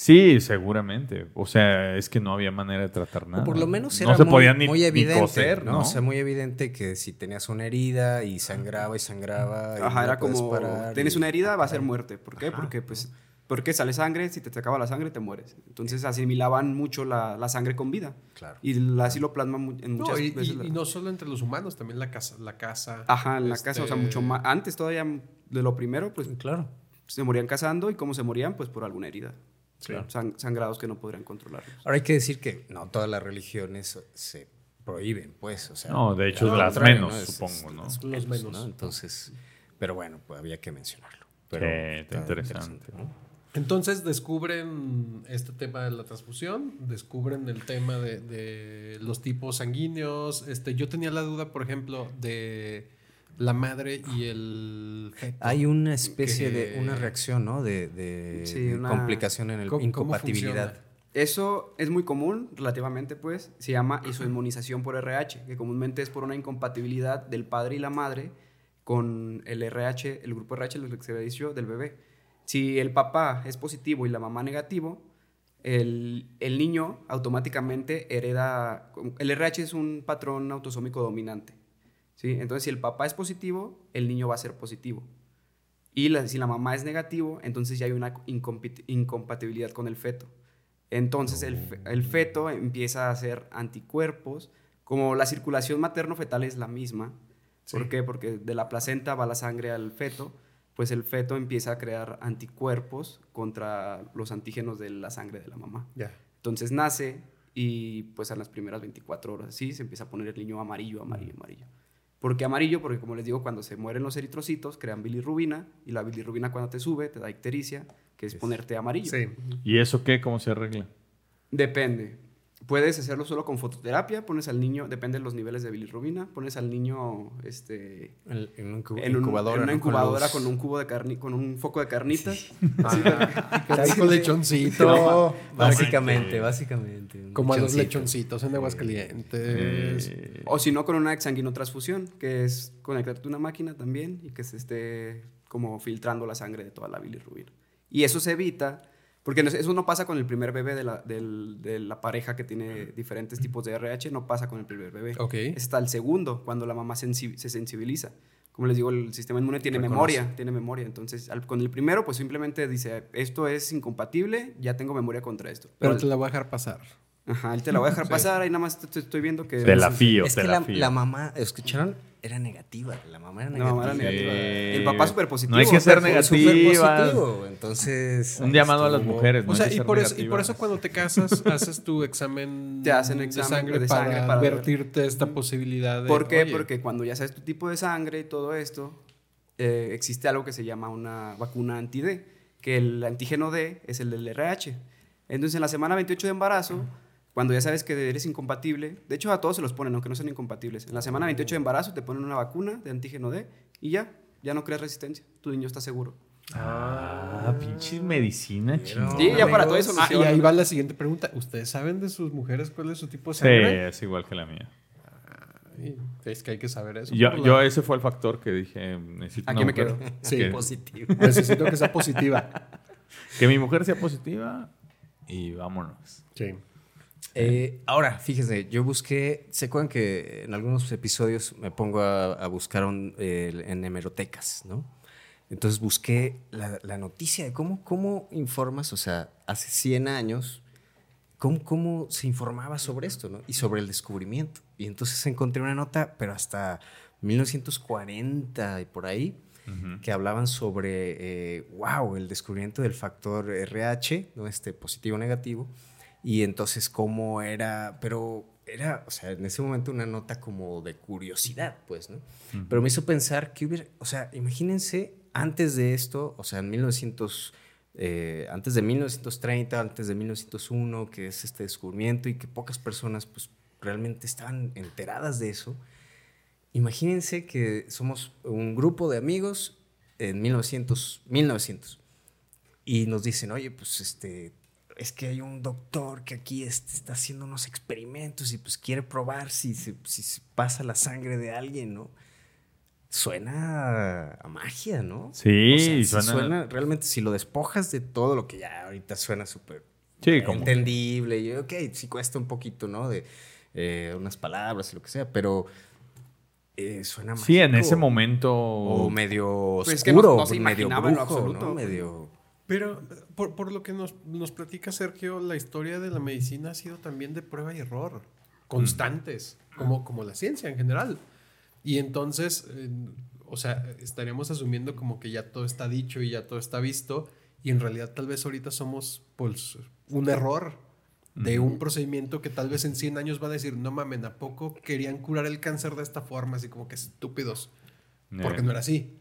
Sí, seguramente. O sea, es que no había manera de tratar nada. O por lo menos no era se muy, podía ni, muy ni evidente, coser, ¿no? ¿no? O sea, muy evidente que si tenías una herida y sangraba y sangraba. y no Ajá, la era como, tienes y- una herida, va a ser muerte. ¿Por qué? Porque pues, porque sale sangre, si te acaba la sangre, te mueres. Entonces asimilaban mucho la, la sangre con vida. Claro. Y la- así lo plasman en No, muchas y, veces. y- la- y no solo entre los humanos, también la casa. La casa Ajá, en la casa, o sea, este, mucho más. Antes todavía de lo primero, pues Claro. se morían cazando y cómo se morían, pues por alguna herida. Sí. Sang- sangrados que no podrían controlarlos. Ahora hay que decir que no todas las religiones se prohíben, pues. O sea, No, de hecho, las menos, Es- supongo, ¿no? las Los menos. ¿no? Entonces, pero bueno, pues había que mencionarlo. Pero interesante. ¿no? Entonces descubren este tema de la transfusión, descubren el tema de, de los tipos sanguíneos. Este, yo tenía la duda, por ejemplo, de la madre y el feto. Hay una especie Que- de una reacción, ¿no? De, de- Sí, de una- complicación en el ¿Cómo- cómo incompatibilidad. Eso es muy común, relativamente, pues. Se llama isoinmunización por RH, que comúnmente es por una incompatibilidad del padre y la madre con el RH, el grupo RH, el que se había dicho, del bebé. Si el papá es positivo y la mamá negativo, el, el niño automáticamente hereda. El RH es un patrón autosómico dominante. ¿Sí? Entonces, si el papá es positivo, el niño va a ser positivo. Y la- si la mamá es negativo, entonces ya hay una incompati- incompatibilidad con el feto. Entonces el, fe- el feto empieza a hacer anticuerpos, como la circulación materno-fetal es la misma. ¿Por qué? Porque de la placenta va la sangre al feto, pues el feto empieza a crear anticuerpos contra los antígenos de la sangre de la mamá. Ya. Entonces nace y pues en las primeras 24 horas, sí, se empieza a poner el niño amarillo, amarillo, amarillo. ¿Por qué amarillo? Porque como les digo, cuando se mueren los eritrocitos, crean bilirrubina y la bilirrubina cuando te sube te da ictericia, que es ponerte amarillo. Sí. ¿Y eso qué? ¿Cómo se arregla? Depende. Puedes hacerlo solo con fototerapia, pones al niño, depende de los niveles de bilirrubina, pones al niño este, En, en un incu- en, un- incubadora. en una ¿no? incubadora los- con, un cubo de carni con un foco de carnitas. [LAUGHS] Rico lechoncito. Básicamente, básicamente. Como a los lechoncito. lechoncitos en Aguascalientes. Eh, O si no, con una exsanguinotransfusión, que es conectarte a una máquina también y que se esté como filtrando la sangre de toda la bilirrubina. Y eso se evita Porque eso no pasa con el primer bebé de la, del- de la pareja que tiene diferentes tipos de RH, no pasa con el primer bebé. Ok. Es hasta el segundo, cuando la mamá sensi- se sensibiliza. Como les digo, el sistema inmune tiene Reconoce. memoria, tiene memoria. Entonces, al- con el primero, pues simplemente dice, esto es incompatible, ya tengo memoria contra esto. Pero Pero te la voy a dejar pasar. Ajá, él te la voy a dejar Sí. pasar, ahí nada más te, te estoy viendo que... Te la fío, es te que la la, fío. la mamá, ¿escucharon? Era negativa. La mamá era La negativa. mamá era negativa. Sí. El papá súper positivo. No hay que ser positivo. Entonces. Un llamado a las mujeres. no O sea, hay que y ser por, eso, y por eso cuando te casas [LAUGHS] haces tu examen, Te hacen de examen sangre, de para, sangre para ver. advertirte esta posibilidad de... ¿Por qué? oye, Porque cuando ya sabes tu tipo de sangre y todo esto, eh, existe algo que se llama una vacuna anti-D, que el antígeno D es el del RH. Entonces, en la semana 28 de embarazo, cuando ya sabes que eres incompatible, de hecho a todos se los ponen, aunque no sean incompatibles. En la semana 28 de embarazo te ponen una vacuna de antígeno D y ya, ya no creas resistencia. Tu niño está seguro. Ah, pinche medicina chingona. Sí, ya para todo eso Ah, y ahí va la siguiente pregunta. ¿Ustedes saben de sus mujeres cuál es su tipo de Sí, sangre? es igual que la mía. Ay, es que hay que saber eso. Yo, la- yo ese fue el factor que dije, necesito Aquí una me mujer quedo. Sí, que, Positivo. [LAUGHS] Necesito que sea positiva. [LAUGHS] que mi mujer sea positiva y vámonos. Sí. Eh, ahora, fíjese, yo busqué, se acuerdan que en algunos episodios me pongo a, a buscar un- eh, en hemerotecas, ¿no? Entonces busqué la, la noticia de cómo, cómo informas, o sea, hace 100 años, cómo, cómo se informaba sobre esto, ¿no? Y sobre el descubrimiento. Y entonces encontré una nota, pero hasta 1940 y por ahí, que hablaban sobre, eh, wow, el descubrimiento del factor RH, ¿no? Este positivo o negativo, y entonces cómo era, pero era, o sea, en ese momento una nota como de curiosidad, pues, ¿no? Pero me hizo pensar que hubiera, o sea, imagínense antes de esto, o sea, en 1900, eh, antes de 1930, antes de 1901, que es este descubrimiento y que pocas personas, pues, realmente estaban enteradas de eso. Imagínense que somos un grupo de amigos en 1900, 1900 y nos dicen, oye, pues este, es que hay un doctor que aquí este, está haciendo unos experimentos y pues quiere probar si se, si se pasa la sangre de alguien, ¿no? Suena a magia, ¿no? Sí, O sea, sí suena- realmente, si lo despojas de todo lo que ya ahorita suena súper Sí, entendible, y ok, sí cuesta un poquito, ¿no? De eh, unas palabras y lo que sea, pero eh, suena mágico. Sí, en ese momento. O medio Pues es que oscuro, no- no se medio en lo brujo, absoluto. ¿no? Medio... Pero eh, por, por lo que nos, nos platica Sergio, la historia de la medicina ha sido también de prueba y error, constantes, como, como la ciencia en general. Y entonces, eh, o sea, estaríamos asumiendo como que ya todo está dicho y ya todo está visto, y en realidad tal vez ahorita somos pues, un error de un procedimiento que tal vez en 100 años va a decir, no mamen, ¿a poco querían curar el cáncer de esta forma? Así como que estúpidos. Porque Eh. no era así.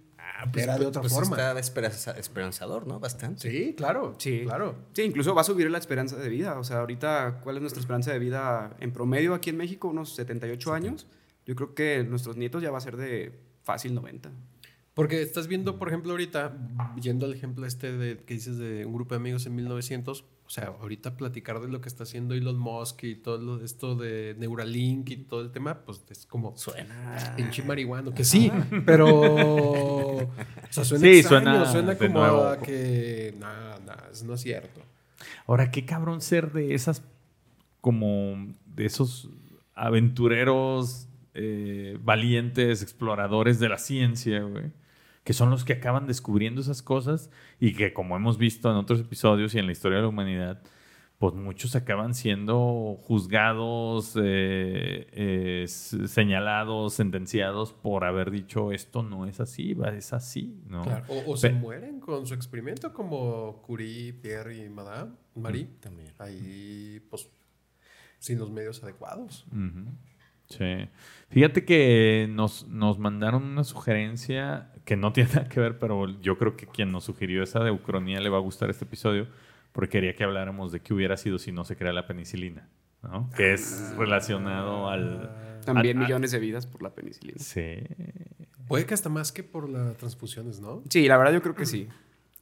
Era de otra pues forma. Está esperanza- esperanzador, ¿no? Bastante. Sí, claro. Sí. claro. Sí, incluso va a subir la esperanza de vida. O sea, ahorita, ¿cuál es nuestra esperanza de vida en promedio aquí en México? Unos 78 años. Yo creo que nuestros nietos ya va a ser de fácil 90. Porque estás viendo, por ejemplo, ahorita, yendo al ejemplo este de, que dices de un grupo de amigos en 1900, o sea, ahorita platicar de lo que está haciendo Elon Musk y todo lo- esto de Neuralink y todo el tema, pues es como Suena... pinche marihuano, que sí, pero [LAUGHS] o sea, suena Sí, extraño, suena suena, como nuevo. a que nada, nada, no es cierto. Ahora, qué cabrón ser de esas, como de esos aventureros, eh, valientes, exploradores de la ciencia, güey. Que son los que acaban descubriendo esas cosas y que, como hemos visto en otros episodios y en la historia de la humanidad, pues muchos acaban siendo juzgados, eh, eh, señalados, sentenciados por haber dicho esto no es así, es así, ¿no? Claro, O, o se mueren con su experimento como Curie, Pierre y Madame, Marie, También. ahí pues sin los medios adecuados. Sí. Fíjate que nos, nos mandaron una sugerencia que no [LAUGHS] tiene nada que ver, pero yo creo que quien nos sugirió esa de Ucronía le va a gustar este episodio porque quería que habláramos de qué hubiera sido si no se crea la penicilina, ¿no? Que es relacionado al... También al- millones de vidas por la penicilina. Sí. Puede que hasta más que por las transfusiones, ¿no? Sí, la verdad yo creo que sí.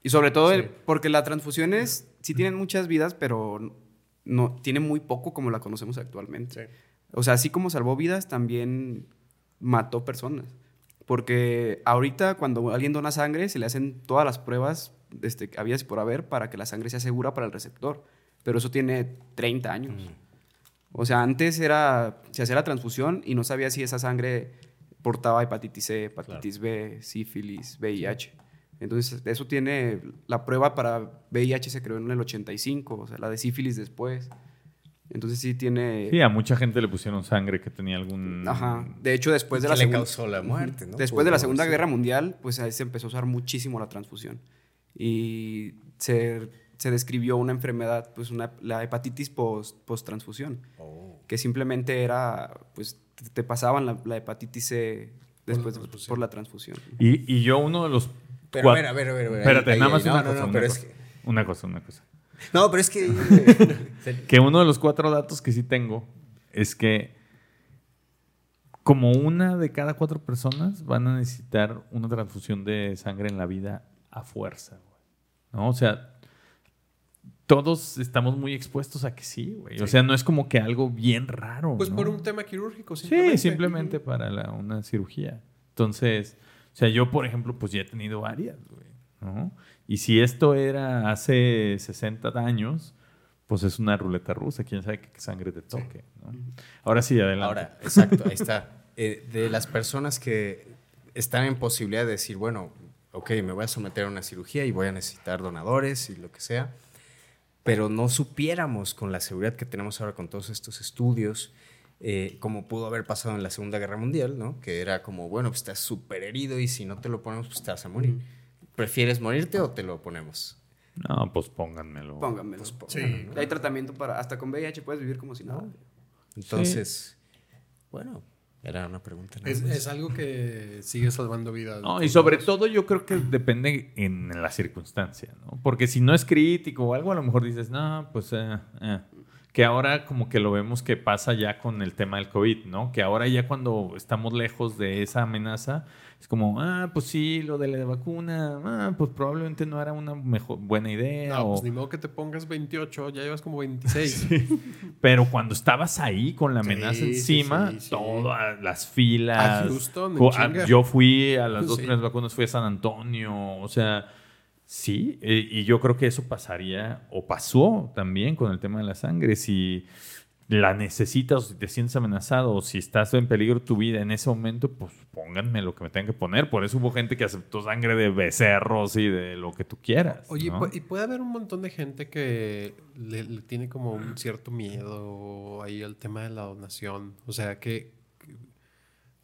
Y sobre todo Sí. el- porque las transfusiones sí tienen muchas vidas, pero no tienen muy poco como la conocemos actualmente. O sea, así como salvó vidas, también mató personas. Porque ahorita cuando alguien dona sangre, se le hacen todas las pruebas este, había por haber para que la sangre sea segura para el receptor. Pero eso tiene 30 años. Mm. O sea, antes era, se hacía la transfusión y no sabía si esa sangre portaba hepatitis C, hepatitis B, sífilis, VIH. Entonces, eso tiene, la prueba para VIH se creó en el 85, o sea, la de sífilis después. Entonces sí tiene... Sí, a mucha gente le pusieron sangre que tenía algún... Ajá. De hecho, después de la le segunda... causó la muerte, ¿no? Después de la Segunda sí. Guerra Mundial, pues ahí se empezó a usar muchísimo la transfusión. Y se, se describió una enfermedad, pues una, la hepatitis post, transfusión Oh. que simplemente era, pues te, pasaban la, la hepatitis C después transfusión. por la transfusión. Y, y yo uno de los... Pero a cuat- ver, a ver, a ver. a ver, Espérate, ahí, nada ahí, más no, una no, cosa. no, una, pero cosa es que... una cosa, una cosa. No, pero es que... [LAUGHS] Que uno de los cuatro datos que sí tengo es que como una de cada cuatro personas van a necesitar una transfusión de sangre en la vida a fuerza, güey. ¿No? O sea, todos estamos muy expuestos a que sí, güey. O sea, no es como que algo bien raro. Pues ¿no? por un tema quirúrgico, Sí, simplemente para la- una cirugía. Entonces, o sea, yo, por ejemplo, pues ya he tenido varias, güey, ¿no? Y si esto era hace 60 años, pues es una ruleta rusa, quién sabe qué sangre te toque, ¿no? Ahora sí, adelante. Ahora, exacto, ahí está. Eh, de las personas que están en posibilidad de decir, bueno, ok, me voy a someter a una cirugía y voy a necesitar donadores y lo que sea, pero no supiéramos con la seguridad que tenemos ahora con todos estos estudios, eh, como pudo haber pasado en la Segunda Guerra Mundial, ¿no? Que era como, bueno, pues estás súper herido y si no te lo ponemos, pues te vas a morir. ¿Prefieres morirte o te lo ponemos? No, pues pónganmelo. Pónganmelo. Sí. Hay tratamiento para, hasta con VIH puedes vivir como si nada. Entonces, bueno, era una pregunta. nada Es, más. es algo que sigue salvando vidas. No, y sobre todo yo creo que depende en la circunstancia, ¿no? Porque si no es crítico o algo, a lo mejor dices, no, pues, eh, eh". Que ahora como que lo vemos que pasa ya con el tema del COVID, ¿no? Que ahora ya cuando estamos lejos de esa amenaza, es como, ah, pues sí, lo de la vacuna, ah, pues probablemente no era una mejor, buena idea. No, o- pues ni modo que te pongas 28, ya llevas como 26. [LAUGHS] Pero cuando estabas ahí con la amenaza sí, encima, sí, todas las filas. A Houston, en co- a- chinga. yo fui a las dos Sí. primeras vacunas, fui a San Antonio. O sea, sí. eh, y yo creo que eso pasaría, o pasó también con el tema de la sangre. Si la necesitas, o si te sientes amenazado, o si estás en peligro tu vida en ese momento, pues pónganme lo que me tengan que poner. Por eso hubo gente que aceptó sangre de becerros y de lo que tú quieras. Oye, y puede haber un montón de gente que le, le tiene como un cierto miedo ahí al tema de la donación. O sea, que,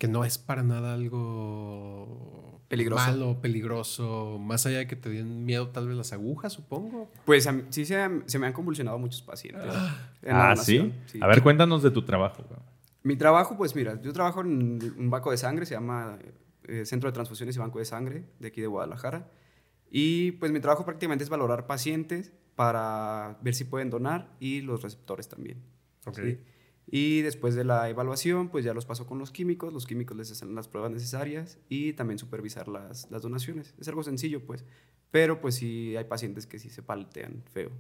que no es para nada algo Peligroso. malo, peligroso. Más allá de que te den miedo tal vez las agujas, supongo. Pues a mí- sí se, han- se me han convulsionado muchos pacientes. en la Ah, ¿sí? sí. A ver, cuéntanos de tu trabajo. Mi trabajo, pues mira, yo trabajo en un banco de sangre, se llama eh, Centro de Transfusiones y Banco de Sangre, de aquí de Guadalajara. Y pues mi trabajo prácticamente es valorar pacientes para ver si pueden donar y los receptores también. ¿sí? Y después de la evaluación, pues ya los paso con los químicos, los químicos les hacen las pruebas necesarias y también supervisar las, las donaciones. Es algo sencillo, pues, pero pues sí hay pacientes que sí se paltean feo.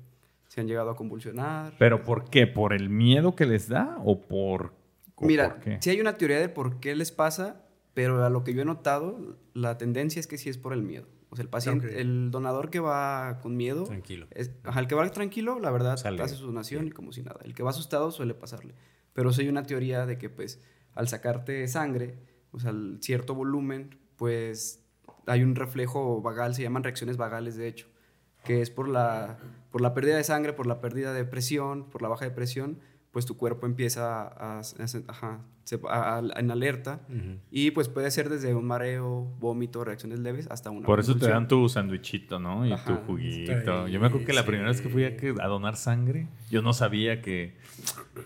Se han llegado a convulsionar. ¿Pero por qué? ¿Por el miedo que les da o por, o Mira, por sí hay una teoría de por qué les pasa, pero a lo que yo he notado, la tendencia es que sí es por el miedo. O sea, el paciente, el donador que va con miedo, Tranquilo. es- ajá, el que va tranquilo, la verdad, Sale hace su donación y como si nada. El que va asustado suele pasarle. Pero sí hay una teoría de que, pues, al sacarte sangre, o sea, cierto volumen, pues, hay un reflejo vagal, se llaman reacciones vagales, de hecho, que es por la, por la pérdida de sangre, por la pérdida de presión, por la baja de presión, pues tu cuerpo empieza a, a- a- ajá, se- a- a- en alerta y pues puede ser desde un mareo, vómito, reacciones leves hasta una Por eso te dan tu sandwichito, ¿no? Y tu juguito. Yo me acuerdo que la sí. primera vez que fui a, que- a donar sangre, yo no sabía que...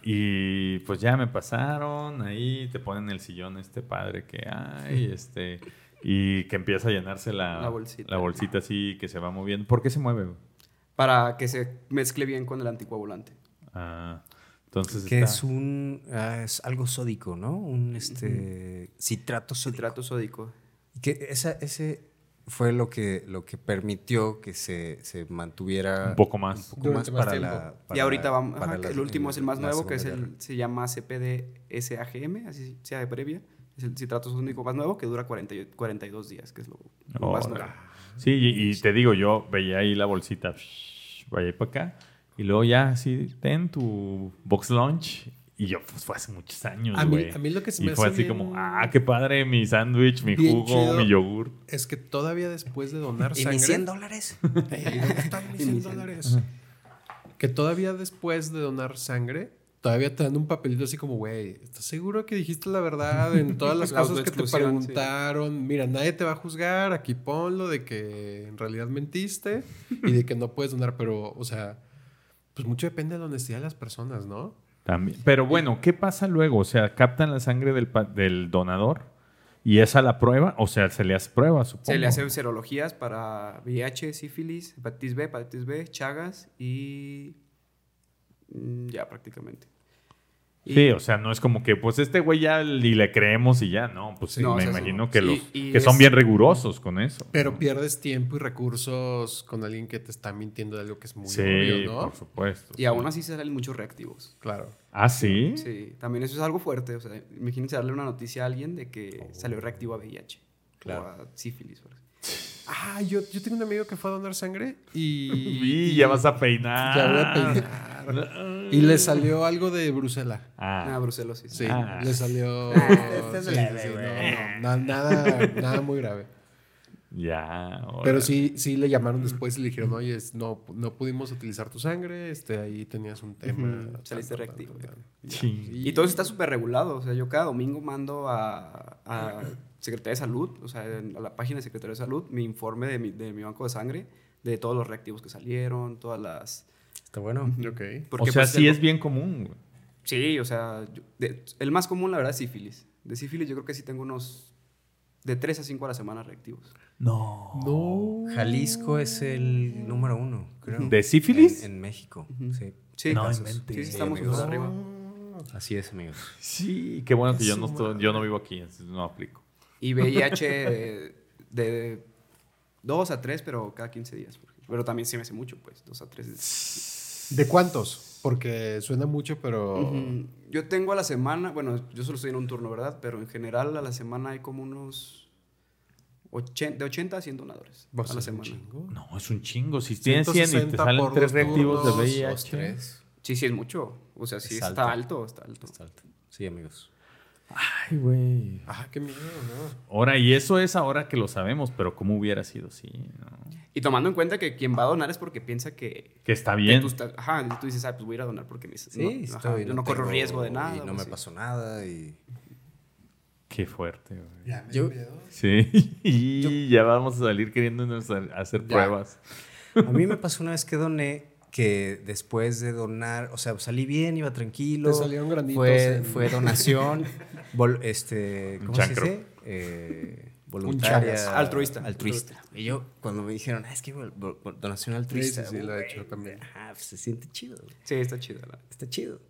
Y pues ya me pasaron, ahí te ponen el sillón este padre que hay, este... Y que empieza a llenarse la, La bolsita. la bolsita así que se va moviendo. ¿Por qué se mueve? Para que se mezcle bien con el anticoagulante. Ah, entonces Que está- es un ah, es algo sódico, ¿no? Un este citrato sódico. Citrato sódico. Que esa, ese fue lo que, lo que permitió que se, se mantuviera Un poco más. un poco más para tiempo. la. para y ahorita vamos, para ajá, la- el último es el más nuevo, que es el, Guerra. se llama CPD-SAGM, así se abrevia. Es el citrato sódico más nuevo que dura 40 y- 42 días, que es lo, lo más nuevo. Sí, y, y te digo, yo veía ahí la bolsita, shh, vaya para acá, y luego ya así, ten tu box lunch. Y yo, pues fue hace muchos años, A mí- güey. a mí lo que se Y me fue hace así bien- como, ah, qué padre, mi sándwich, mi Bien jugo, chido. mi yogur. Es que todavía después de donar ¿Y sangre. mis 100 dólares? [LAUGHS] Eh, ¿dónde están mis [LAUGHS] 100 dólares? Que todavía después de donar sangre, todavía te dan un papelito así como, güey, ¿estás seguro que dijiste la verdad en todas las [LAUGHS] La cosas que te sí. preguntaron? Mira, nadie te va a juzgar, aquí ponlo de que en realidad mentiste y de que no puedes donar, pero, o sea, pues mucho depende de la honestidad de las personas, ¿no? También. Pero bueno, ¿qué pasa luego? O sea, captan la sangre del, del donador y esa la prueba, o sea, se le hace prueba, supongo. Se le hacen serologías para VIH, sífilis, hepatitis B, hepatitis B, Chagas y. mm, Ya prácticamente. Y- Sí, o sea, no es como que, pues este güey ya y le creemos y ya, no. Pues No, me o sea, imagino sí. que Sí, los y que son es- bien rigurosos con eso. Pero pierdes tiempo y recursos con alguien que te está mintiendo de algo que es muy sí, obvio, ¿no? por supuesto. Y aún así se salen muchos reactivos. Claro. Ah, sí. Sí, también eso es algo fuerte. O sea, imagínense darle una noticia a alguien de que salió reactivo a VIH. Claro. O a sífilis. o. Ah, yo, yo tengo un amigo que fue a donar sangre y. [LAUGHS] Y ya vas a peinar. Ya voy a peinar. [LAUGHS] Y le salió algo de Bruselas. Ah, Ah, brucelosis. Sí, Ah. le salió. [LAUGHS] Este es sí, leve, sí, no, no, na- nada, nada muy grave. ya. Pero sí, sí le llamaron después y le dijeron, oye, no, no pudimos utilizar tu sangre, este, ahí tenías un tema. Saliste reactivo, tal, tal". Sí. Y todo eso está súper regulado. O sea, yo cada domingo mando a, a Secretaría de Salud, o sea, en- a la página de Secretaría de Salud, mi informe de mi, de mi banco de sangre, de todos los reactivos que salieron, todas las... Está bueno. Ok. porque, o sea, pues, sí el- es bien común. güey. Sí, o sea, yo- de- el más común, la verdad, es sífilis. De sífilis yo creo que sí tengo unos... De 3 a 5 a la semana reactivos. No. Jalisco es el número uno, creo. ¿De sífilis? En, en México, sí. Sí, No casos. Sí, sí, Sí, estamos súper arriba. Así es, amigos. Sí, qué bueno que yo no, estoy- yo no vivo aquí, no aplico. Y VIH de, de 2 a 3, pero cada 15 días. Pero también se me hace mucho, pues, 2 a 3. ¿De cuántos? Porque suena mucho, pero. Yo tengo a la semana, bueno, yo solo estoy en un turno, ¿verdad? Pero en general a la semana hay como unos 80, de 80 a 100 donadores a la semana. chingo. No, es un chingo. Si tienes 100 y te 160 salen por tres dos reactivos de turnos, VIH. Dos, tres. Sí, sí es mucho. O sea, sí Es está alto. alto, está alto. Está alto. Sí, amigos. Ay, güey. Ah, qué miedo, ¿no? Ahora, y eso es ahora que lo sabemos, pero ¿cómo hubiera sido? Sí, ¿no? Y tomando en cuenta que quien va a donar es porque piensa que... Que está que bien. tú estás- ajá, y tú dices, ah, pues voy a ir a donar porque me, Sí, no, yo no corro riesgo de nada. Y no me así. pasó nada y... Qué fuerte, güey. Ya me Yo-. Sí, [LAUGHS] y ya vamos a salir queriéndonos a hacer Ya. pruebas. A mí me pasó una vez que doné que después de donar, o sea, salí bien, iba tranquilo. Te salieron granitos Fue, en- fue donación, vol- este, ¿cómo se dice? Eh, voluntaria. chagas. Altruista. Altruista. Y yo, cuando me dijeron, ah, es que donación altruista. sí, sí, lo he hecho también. Ajá, pues se siente chido. Sí, está chido. Está chido.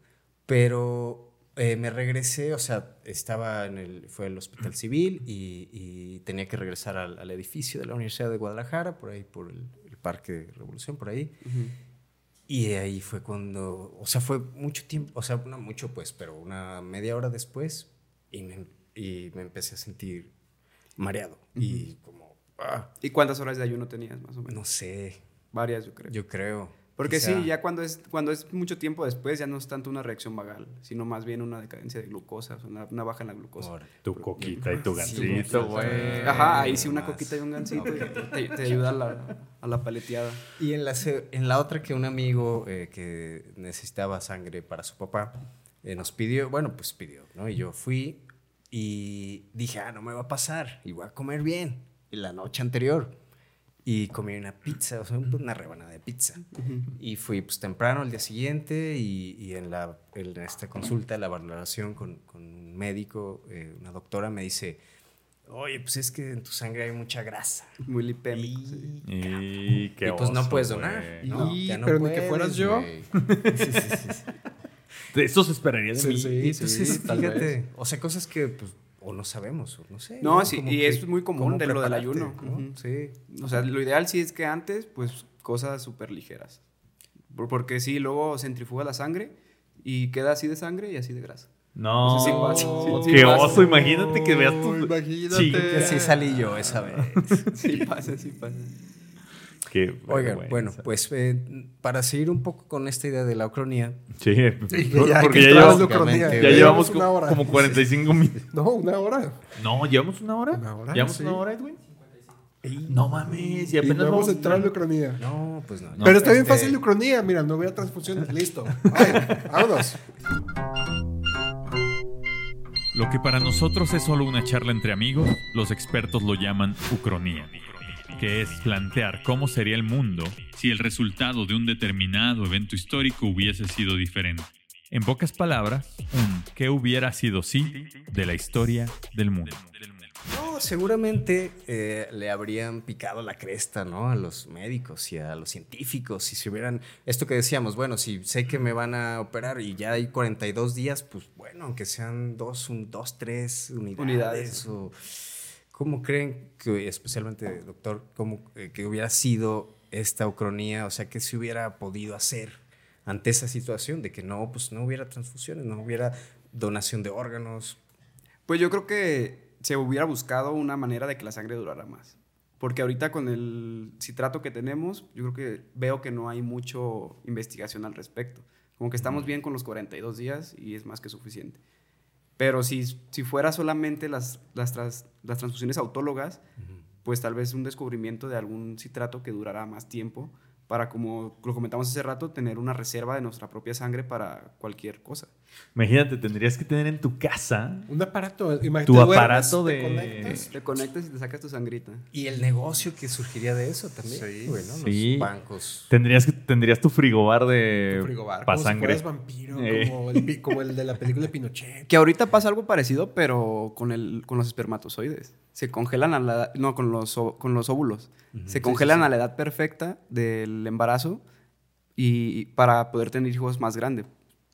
Pero eh, me regresé, o sea, estaba en el, fue el hospital civil y, y tenía que regresar al, al edificio de la Universidad de Guadalajara, por ahí, por el, el Parque de Revolución, por ahí. Y ahí fue cuando, o sea, fue mucho tiempo, o sea, no mucho pues, pero una media hora después y me, y me empecé a sentir mareado y como, ah, ¿Y cuántas horas de ayuno tenías, más o menos? no sé, Varias, yo creo. yo creo. Porque Quizá- sí, ya cuando es, cuando es mucho tiempo después, ya no es tanto una reacción vagal, sino más bien una decadencia de glucosa, o sea, una, una baja en la glucosa. Ahora. Tu coquita y tu Sí, gancito, güey. Ajá, ahí sí una más. coquita y un gancito y te, te ayuda a la, a la paleteada. Y en la, se- en la otra que un amigo eh, que necesitaba sangre para su papá eh, nos pidió, bueno, pues pidió, ¿no? Y yo fui y dije, ah, no me va a pasar y voy a comer bien. Y la noche anterior. Y comí una pizza, o sea, una rebanada de pizza. Y fui pues temprano al día siguiente y, y en, la, en esta consulta, la valoración con, con un médico, eh, una doctora me dice, oye, pues es que en tu sangre hay mucha grasa. Muy lipémico. sí. Y, qué y pues no oso, puedes güey. donar. No. ¿no? Y- Ya no pero ni que puedes, fueras yo. sí, sí, sí. Eso se esperaría de Sí, mí. sí. Entonces, tal fíjate, vez. o sea, cosas que pues, o no sabemos, o no sé. No, sí, Como y que- es muy común de lo del ayuno. ¿no? Ujú. Sí. O sea, lo ideal sí es que antes, pues, cosas súper ligeras. Por- Porque sí, luego centrifuga la sangre y queda así de sangre y así de grasa. No, sí sí, sí qué pasa. oso, imagínate que veas tu... Imagínate. Sí, Que sí salí yo esa [LAUGHS] vez. Sí pasa, sí pasa. Qué Oigan, bueno, pues eh, para seguir un poco con esta idea de la ucronía, Sí, [LAUGHS] Sí, [LAUGHS] por- ya, porque que ya llevamos, de ucronía. ya llevamos una como, hora. como 45 minutos. No, una hora. No, ¿llevamos una hora? Una hora, ¿Llevamos sí. una hora, Edwin? No mames, y Y apenas no vamos a entrar en la ucronía. no, pues no. Pero está bien Este, fácil la ucronía. Mira, no voy a transfusiones. Listo. Ay, [LAUGHS] vámonos. Lo que para nosotros es solo una charla entre amigos, los expertos lo llaman ucronía, que es plantear cómo sería el mundo si el resultado de un determinado evento histórico hubiese sido diferente. En pocas palabras, un ¿qué hubiera sido si de la historia del mundo? No, seguramente eh, le habrían picado la cresta, ¿no? A los médicos y a los científicos. Si se hubieran. Esto que decíamos, bueno, si sé que me van a operar y ya hay 42 días, pues bueno, aunque sean dos, un, dos tres unidades. Unidades. O, ¿Cómo creen que, especialmente, doctor, cómo eh, que hubiera sido esta ucronía? O sea, ¿qué se hubiera podido hacer ante esa situación de que no, pues no hubiera transfusiones, no hubiera donación de órganos? Pues yo creo que se hubiera buscado una manera de que la sangre durara más. Porque ahorita con el citrato que tenemos, yo creo que veo que no hay mucho investigación al respecto. Como que estamos bien con los 42 días y es más que suficiente. Pero si, si fuera solamente las, las, tras- las transfusiones autólogas, pues tal vez un descubrimiento de algún citrato que durará más tiempo para, como lo comentamos hace rato, tener una reserva de nuestra propia sangre para cualquier cosa. Imagínate, tendrías que tener en tu casa Un aparato. Imagínate, tu duermes, aparato te de... conectas. Te conectas y te sacas tu sangrita. Y el negocio que surgiría de eso también. Sí. Bueno, Sí. los bancos. Tendrías, que, tendrías tu frigobar de Tu frigobar, como si sangre. fueras vampiro, Eh. como, el, pi- como el de la película de Pinochet. Que ahorita pasa algo parecido, pero con, el, con los espermatozoides. Se congelan a la edad- no, con los, con los óvulos. Se congelan a la edad perfecta del embarazo y para poder tener hijos más grandes.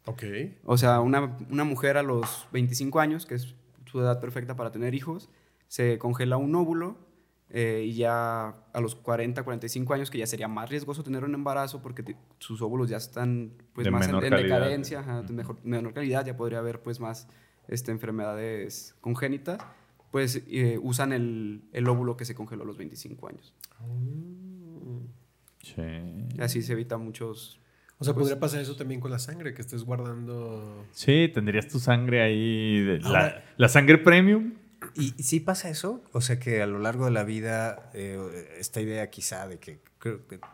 Ok. O sea, una, una mujer a los 25 años, que es su edad perfecta para tener hijos, se congela un óvulo eh, y ya a los 40, 45 años, que ya sería más riesgoso tener un embarazo porque sus óvulos ya están pues, De más en, decadencia, ajá, de mejor, menor calidad, ya podría haber pues más este, enfermedades congénitas, pues eh, usan el, el óvulo que se congeló a los 25 años. Así se evita muchos... O sea, Pues- podría pasar eso también con la sangre, que estés guardando. Sí, tendrías tu sangre ahí. de- la, Ahora- la sangre premium. ¿Y sí pasa eso? O sea, que a lo largo de la vida, eh, esta idea quizá de que,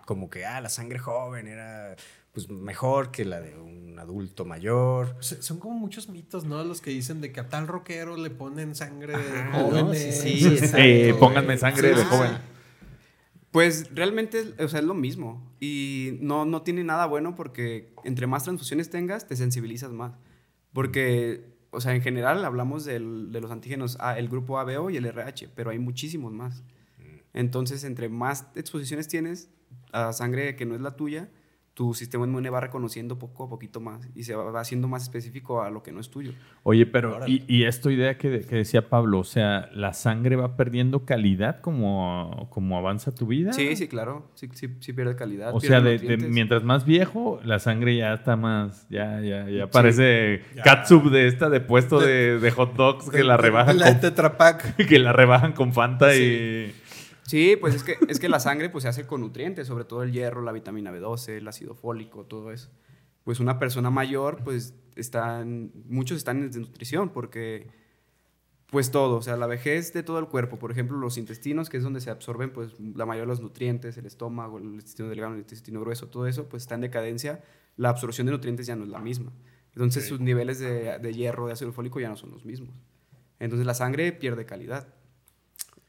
como que, ah, la sangre joven era pues mejor que la de un adulto mayor. Son como muchos mitos, ¿no? Los que dicen de que a tal rockero le ponen sangre de Ajá, ¿no? jóvenes. Sí, sí, [LAUGHS] exacto. Eh, pónganme sangre Sí, de sí, joven. Pues realmente o sea, es lo mismo y no, no tiene nada bueno porque entre más transfusiones tengas te sensibilizas más. Porque, o sea, en general hablamos del- de los antígenos A, el grupo ABO y el RH, pero hay muchísimos más. Entonces, entre más exposiciones tienes a sangre que no es la tuya, tu sistema inmune va reconociendo poco a poquito más y se va haciendo más específico a lo que no es tuyo. Oye, pero, y, y esta idea que, que decía Pablo, o sea, ¿la sangre va perdiendo calidad como, como avanza tu vida? Sí, sí, claro, sí, sí, sí pierde calidad. O pierde sea, de, mientras más viejo, la sangre ya está más, ya, ya, ya parece catsup de esta de puesto de, de hot dogs que la [LAUGHS] rebajan La con, Tetra Pak. [LAUGHS] que la rebajan con Fanta y Sí, pues es que, es que la sangre pues, se hace con nutrientes, sobre todo el hierro, la vitamina B12, el ácido fólico, todo eso. Pues una persona mayor, pues están, muchos están en desnutrición porque, pues todo, o sea, la vejez de todo el cuerpo, por ejemplo, los intestinos, que es donde se absorben pues la mayoría de los nutrientes, el estómago, el intestino delgado, el intestino grueso, todo eso, pues está en decadencia, la absorción de nutrientes ya no es la misma. Entonces sus niveles de, de hierro, de ácido fólico ya no son los mismos. Entonces la sangre pierde calidad.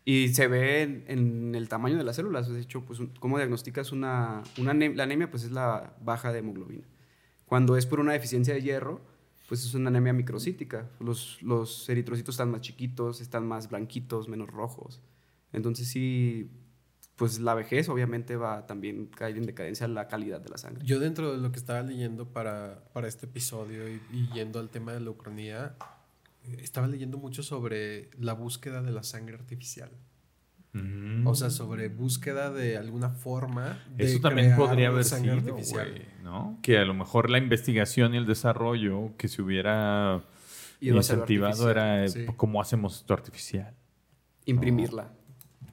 Y se ve en, en el tamaño de las células. De hecho, pues, ¿cómo diagnosticas una, una ane- La anemia, pues, es la baja de hemoglobina. Cuando es por una deficiencia de hierro, pues es una anemia microcítica. Los, los eritrocitos están más chiquitos, están más blanquitos, menos rojos. Entonces, sí, pues la vejez obviamente va también caer en decadencia la calidad de la sangre. Yo dentro de lo que estaba leyendo para, para este episodio y, y yendo al tema de la ucronía, estaba leyendo mucho sobre la búsqueda de la sangre artificial. O sea, sobre búsqueda de alguna forma de Eso también crear podría haber sangre sido, artificial. ¿no? Que a lo mejor la investigación y el desarrollo que se hubiera Y incentivado artificial. era eh, sí. cómo hacemos esto artificial. Imprimirla.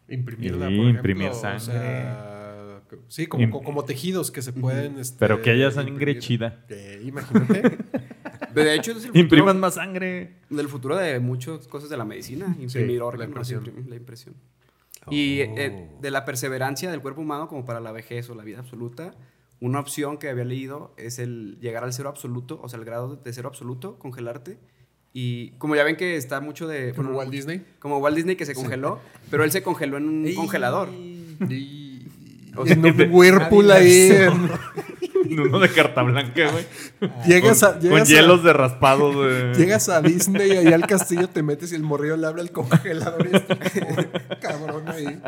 Imprimirla, Sí, por imprimir ejemplo, o sangre. sea, sí, como, como, como tejidos que se pueden. este, Pero que haya sangre imprimir. chida. Eh, imagínate. [LAUGHS] De hecho, es el [LAUGHS] Impriman más sangre. del futuro de muchas cosas de la medicina. Imprimir la órganos, imprimir la impresión. Y Oh. eh, de la perseverancia del cuerpo humano como para la vejez o la vida absoluta, una opción que había leído es el llegar al cero absoluto, o sea, el grado de cero absoluto, congelarte. Y como ya ven que está mucho de... Como bueno, Walt Disney. Como Walt Disney que se congeló, pero él se congeló en un congelador. Y, O sea, [LAUGHS] en un Whirlpool ahí. [LAUGHS] Uno de carta blanca, güey. [LAUGHS] llegas a, Con llegas a- hielos de raspado. De... [LAUGHS] Llegas a Disney y ahí al castillo te metes y el morrillo le abre el congelador y está [LAUGHS] cabrón ahí.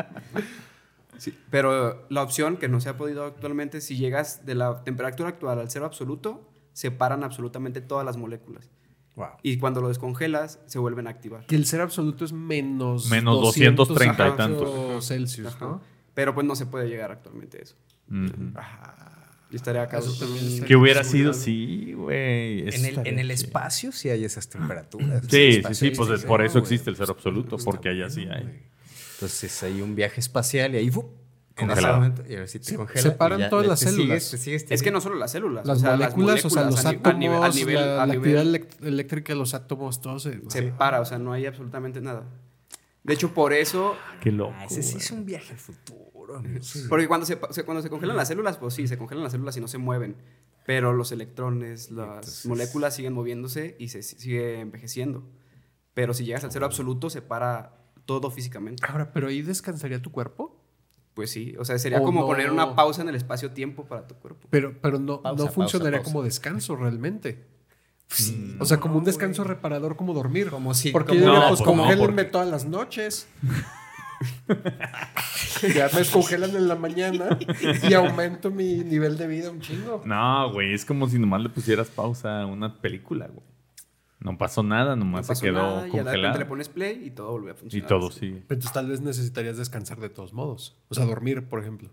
Sí, pero la opción que no se ha podido actualmente, si llegas de la temperatura actual al cero absoluto, separan absolutamente todas las moléculas. Wow. Y cuando lo descongelas, se vuelven a activar. Que el ser absoluto es menos... Menos 230 y tantos. Celsius, Ajá. ¿no? Pero pues no se puede llegar actualmente a eso. Ujú. Yo estaría acá. Eso también está- Que hubiera Sí, sido, sí, güey. En el, en el espacio sí hay esas temperaturas. Sí, sí, sí, pues sí, es sí, por eso existe el cero absoluto, porque allá sí hay. Entonces hay un viaje espacial y ahí Congelado. momento y a ver si te Se- congela. separan ya todas las células. sigues, sigues, Es que no solo las células. Las o sea, moléculas, o sea, los a átomos, a nivel- a nivel- la, a la nivel- actividad elec- eléctrica de los átomos, todo se... se para, o sea, no hay absolutamente nada. De hecho, por eso, Qué loco. Ah, ese sí es un viaje al futuro. Porque cuando se, cuando se congelan las células, pues sí, se congelan las células y no se mueven. Pero los electrones, las Entonces- moléculas siguen moviéndose y se sigue envejeciendo. Pero si llegas al cero absoluto, se para todo físicamente. Ahora, ¿pero ahí descansaría tu cuerpo? Pues sí, o sea, sería O como no. poner una pausa en el espacio-tiempo para tu cuerpo. Pero, pero no, Pausa, no funcionaría pausa. como descanso realmente. Sí. O sea, como un descanso reparador, como dormir. Como si- Porque como- yo diría, No, pues pues no, congélenme porque- todas las noches. [LAUGHS] [LAUGHS] ya me descongelan en la mañana y aumento mi nivel de vida un chingo. No, güey, es como si nomás le pusieras pausa a una película, güey. No pasó nada, No nomás pasó se quedó nada, y a de repente congelado. le pones play y todo vuelve a Y funcionar. todo sigue. Entonces tal vez necesitarías descansar de todos modos. O sea, dormir, por ejemplo.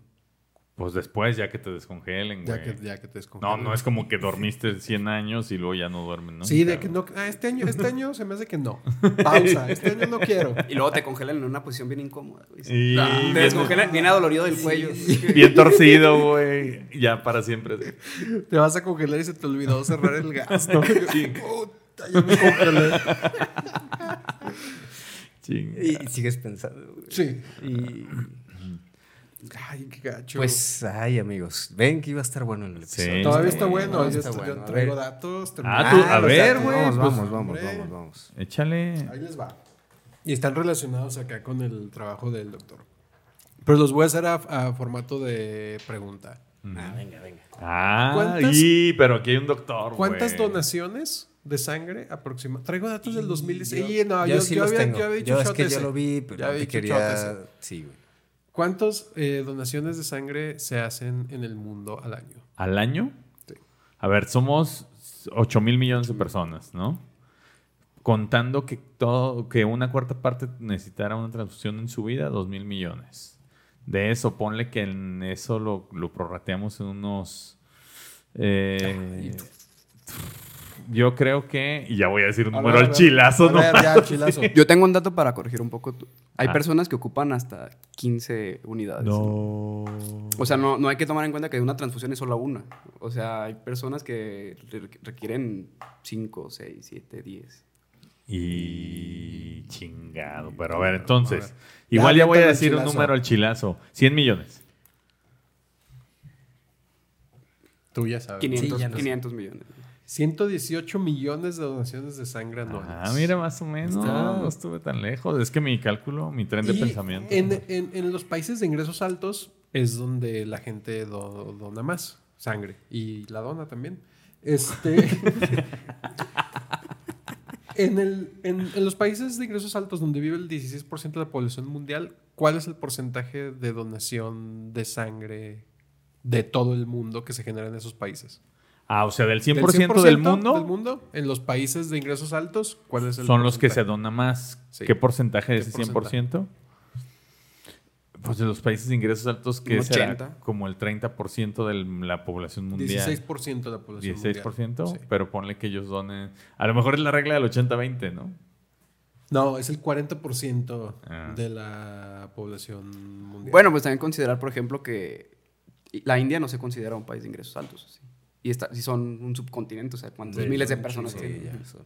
Pues después, ya que te descongelen, Ya güey. que, ya que te No, descongelan. no es como que dormiste 100 años y luego ya no duermes, ¿no? Sí, de que no. Ah, este año, este año se me hace que no. Pausa. Este año no quiero. Y luego te congelan en una posición bien incómoda. güey. Y te bien- descongelan bien adolorido del cuello. [LAUGHS] Bien torcido, güey. Ya para siempre. Te vas a congelar y se te olvidó cerrar el gas. ¿no? [LAUGHS] Sí. Puta, ya me congelé. Ching. Y, y sigues pensando. güey. Sí. Y Ay, qué gacho. pues, ay, amigos, ven que iba a estar bueno el episodio. Sí. Todavía está está bueno. Yo, está estoy- yo bueno. A traigo datos. Ah, tú- a ver, güey, Vamos, pues, vamos, vamos, vamos, vamos. Échale. Ahí les va. Y están relacionados acá con el trabajo del doctor. Pero los voy a hacer a, a formato de pregunta. Ah, venga, venga. Ah, ¿Cuántas- y, pero aquí hay un doctor, ¿Cuántas donaciones de sangre aproximadamente? Traigo datos del 2016. Yo- no, yo yo, sí yo había, tengo. yo había dicho Yo es yo lo vi, Ya pero había te dicho quería... Sí, güey. ¿Cuántas eh, donaciones de sangre se hacen en el mundo al año? ¿Al año? A ver, somos 8 mil millones de personas, ¿no? Contando que todo, que una cuarta parte necesitara una transfusión en su vida, 2 mil millones. De eso, ponle que en eso lo, lo prorrateamos en unos. eh, yo creo que. Y ya voy a decir un A número ver, al chilazo, A ¿no? ver, ya, [LAUGHS] chilazo. Yo tengo un dato para corregir un poco. Hay Ah. personas que ocupan hasta 15 unidades. No. O sea, no, no hay que tomar en cuenta que una transfusión es solo una. O sea, hay personas que re- requieren 5, 6, 7, 10. Y chingado. Pero a ver, entonces. A ver. Igual Ya, ya, voy a decir un número al chilazo. 100 millones. Tú ya sabes. 500, ya no sé. 500 millones. 118 millones de donaciones de sangre anuales. Ah, mira, más o menos. Está- No estuve tan lejos. Es que mi cálculo, mi tren de Y pensamiento. En, en- en los países de ingresos altos es donde la gente do- dona más sangre y la dona también. Este. [LAUGHS] en, el- en- en los países de ingresos altos donde vive el 16% de la población mundial, ¿cuál es el porcentaje de donación de sangre de todo el mundo que se genera en esos países? Ah, o sea, del 100%, Del del, mundo, del mundo, en los países de ingresos altos, ¿cuál es el son los que se dona más. Sí. ¿Qué porcentaje de ¿Qué ese 100%? Pues de los países de ingresos altos, que será 80. como el 30% de la población mundial. 16% de la población 16%, mundial. Sí. pero ponle que ellos donen. A lo mejor es la regla del 80-20, ¿no? No, es el 40% Ah. de la población mundial. Bueno, pues también considerar, por ejemplo, que la India no se considera un país de ingresos altos. ¿sí? Y está, si son un subcontinente, o sea, cuántos Sí, miles de son personas sí, tienen. ya son.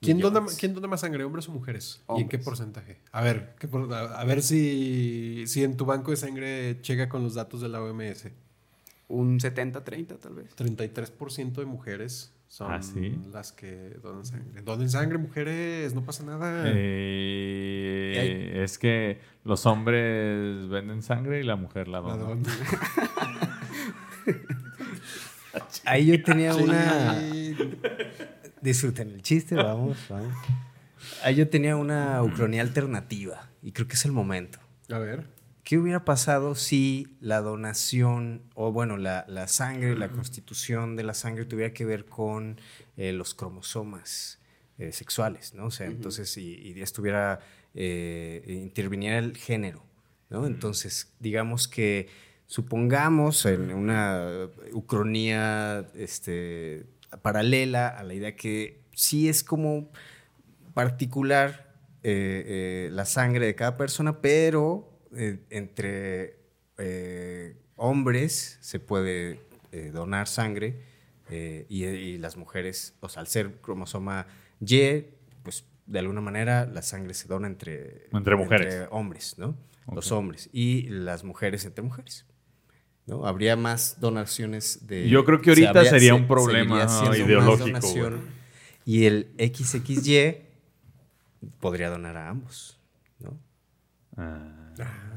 ¿Quién dona, ¿Quién dona más sangre, hombres o mujeres? ¿Y en qué porcentaje? A ver, ¿qué por- a, a ver si, si en tu banco de sangre llega con los datos de la OMS. Un 70-30 tal vez. 33% de mujeres son Ah, ¿sí? las que donan sangre. Donen sangre, mujeres, no pasa nada. Eh, es que los hombres venden sangre y la mujer la La dona. [LAUGHS] Ahí yo tenía una... [LAUGHS] Disfruten el chiste, vamos, vamos. Ahí yo tenía una ucronía alternativa y creo que es el momento. A ver. ¿Qué hubiera pasado si la donación, o bueno, la, la sangre, la constitución de la sangre tuviera que ver con eh, los cromosomas eh, sexuales, ¿no? O sea, entonces, y, y estuviera, eh, interviniera el género, ¿no? Entonces, digamos que supongamos en una ucronía este, paralela a la idea que sí es como particular eh, eh, la sangre de cada persona, pero eh, entre hombres se puede donar sangre y, y las mujeres, o sea, al ser cromosoma Y, pues de alguna manera la sangre se dona entre, Entre mujeres. hombres, ¿no? Los hombres y las mujeres entre mujeres. ¿No? Habría más donaciones de... Yo creo que o sea, ahorita habría- sería se- un problema ideológico. Y el XXY podría donar a ambos, ¿no? Ah,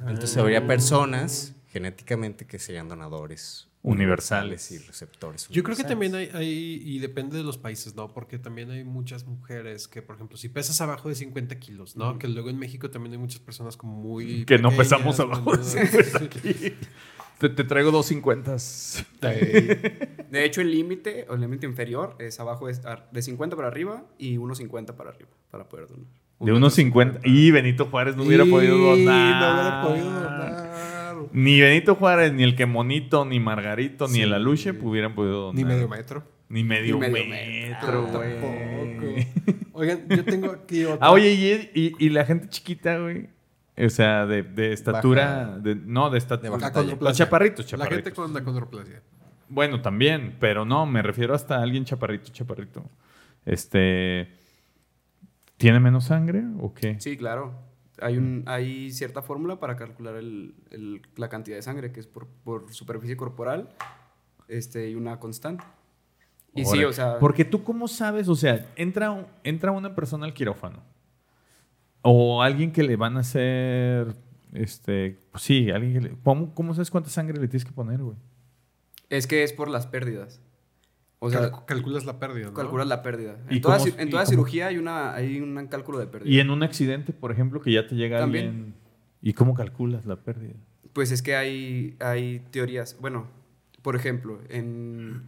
Entonces habría personas genéticamente que serían donadores Universales. y receptores. Yo creo que también hay, hay- y depende de los países, ¿no? Porque también hay muchas mujeres que, por ejemplo, si pesas abajo de 50 kilos, ¿no? Que luego en México también hay muchas personas como muy... [LAUGHS] Que no pesamos abajo de [LAUGHS] ¿no? te, te traigo dos cincuentas. De hecho, el límite o el límite inferior es abajo de, de 50 para arriba y 1.50 para arriba para poder donar. De unos 50. Y Benito Juárez no hubiera Y podido donar. No hubiera podido donar. Ni Benito Juárez, ni el que Monito, ni Margarito, ni el Aluche hubieran podido donar. Ni medio metro. Ni medio, Ni medio metro, güey. Tampoco. [LAUGHS] Oigan, yo tengo aquí otra. Ah, oye, y, y- y la gente chiquita, güey. O sea, de, de estatura. Baja. de- no, de estatura. talla. Los condroplasia. chaparritos, La chaparritos. gente con la condroplasia. Bueno, también, pero no, me refiero hasta a alguien chaparrito, chaparrito. Este. ¿Tiene menos sangre o qué? Sí, claro. Hay, un, hay cierta fórmula para calcular el- el- la cantidad de sangre, que es por, por superficie corporal este, y una constante. Y sí, o sea... Porque tú, ¿cómo sabes? O sea, entra, entra una persona al quirófano. O alguien que le van a hacer. Este. pues sí, alguien que le- ¿cómo, ¿Cómo sabes cuánta sangre le tienes que poner, güey? Es que es por las pérdidas. O sea, Cal- calculas la pérdida, ¿no? calculas la pérdida. ¿Y En toda, cómo- en cómo? cirugía hay, una, hay un cálculo de pérdida. Y en un accidente, por ejemplo, que ya te llega También. alguien. ¿Y cómo calculas la pérdida? Pues es que hay, hay teorías. Bueno, por ejemplo, en,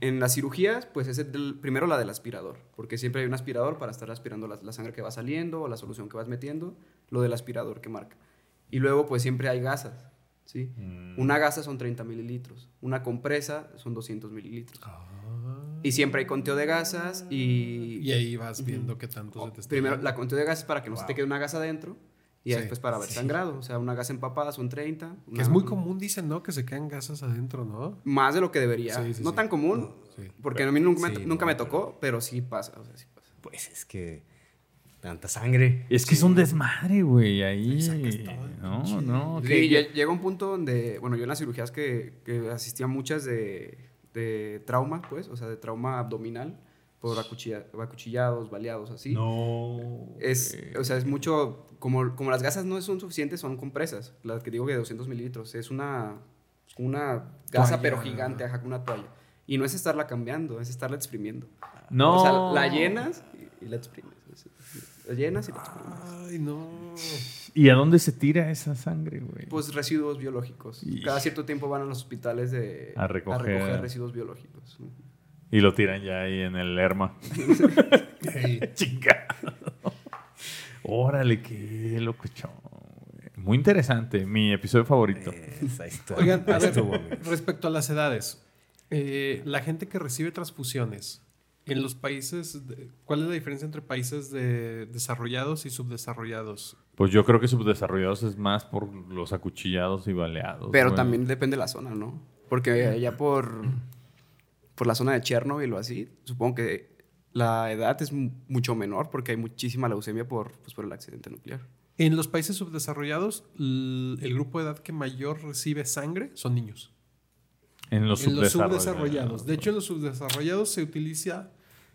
en las cirugías, pues es el, primero la del aspirador, porque siempre hay un aspirador para estar aspirando la, la sangre que va saliendo o la solución que vas metiendo, lo del aspirador que marca. Y luego, pues siempre hay gasas, ¿sí? Una gasa son 30 mililitros, una compresa son 200 mililitros. Y siempre hay conteo de gasas y... Y ahí vas viendo qué tanto se te está Primero, la conteo de gasas para que no se te quede una gasa adentro y Sí. después para haber sangrado. O sea, una gasa empapada son 30. Que es muy común, dicen, ¿no? Que se quedan gasas adentro, ¿no? Más de lo que debería. Sí, sí, no sí. tan común, No, sí. porque a mí nunca, me, nunca no, me tocó, pero sí pasa. O sea, sí pasa. Pues es que tanta sangre. Es que es un desmadre, güey, ahí. sacas todo el No, no. Que- llega un punto donde, bueno, yo en las cirugías que, que asistía a muchas de, de trauma, pues, o sea, de trauma abdominal, por acuchilla- acuchillados, baleados, así. No. Es, o sea, es mucho, como, como las gasas no son suficientes, son compresas, las que digo que de 200 mililitros, es una, una gasa Toalla. pero gigante, ajá, con una toalla. Y no es estarla cambiando, es estarla exprimiendo. No. O sea, la llenas y, y la exprimes. La llenas y la exprimes. Ay, no. ¿Y a dónde se tira esa sangre, güey? Pues residuos biológicos. Y- Cada cierto tiempo van a los hospitales de, A recoger. residuos biológicos. Y lo tiran ya ahí en el Lerma. Ey, [LAUGHS] Chinga. Órale, qué locochón. güey. Muy interesante, mi episodio favorito. Esa historia Oigan, a ver, respecto a las edades, eh, la gente que recibe transfusiones en los países, de- ¿cuál es la diferencia entre países de desarrollados y subdesarrollados? Pues yo creo que subdesarrollados es más por los acuchillados y baleados. Pero güey. también depende de la zona, ¿no? Porque allá por, por la zona de Chernobyl o así, supongo que la edad es mu- mucho menor porque hay muchísima leucemia por, pues, por el accidente nuclear. En los países subdesarrollados, el grupo de edad que mayor recibe sangre son niños. En los en los subdesarrollados. De hecho, en los subdesarrollados se utiliza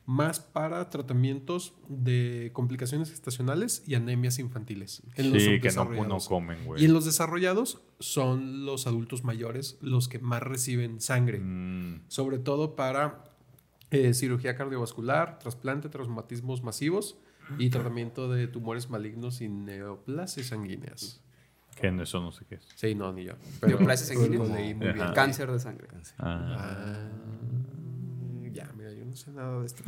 más para tratamientos de complicaciones gestacionales y anemias infantiles. En los sí, que no, no subdesarrollados. comen, güey. Y en los desarrollados son los adultos mayores los que más reciben sangre, Mm, sobre todo para eh, cirugía cardiovascular, trasplante, traumatismos masivos y tratamiento de tumores malignos y neoplasias sanguíneas. que no- eso no sé qué es. Sí, no, ni yo. Neoplasias sanguíneas. lo leí muy bien. Ajá. Cáncer de sangre. Ah. Ah, no sé nada de esto.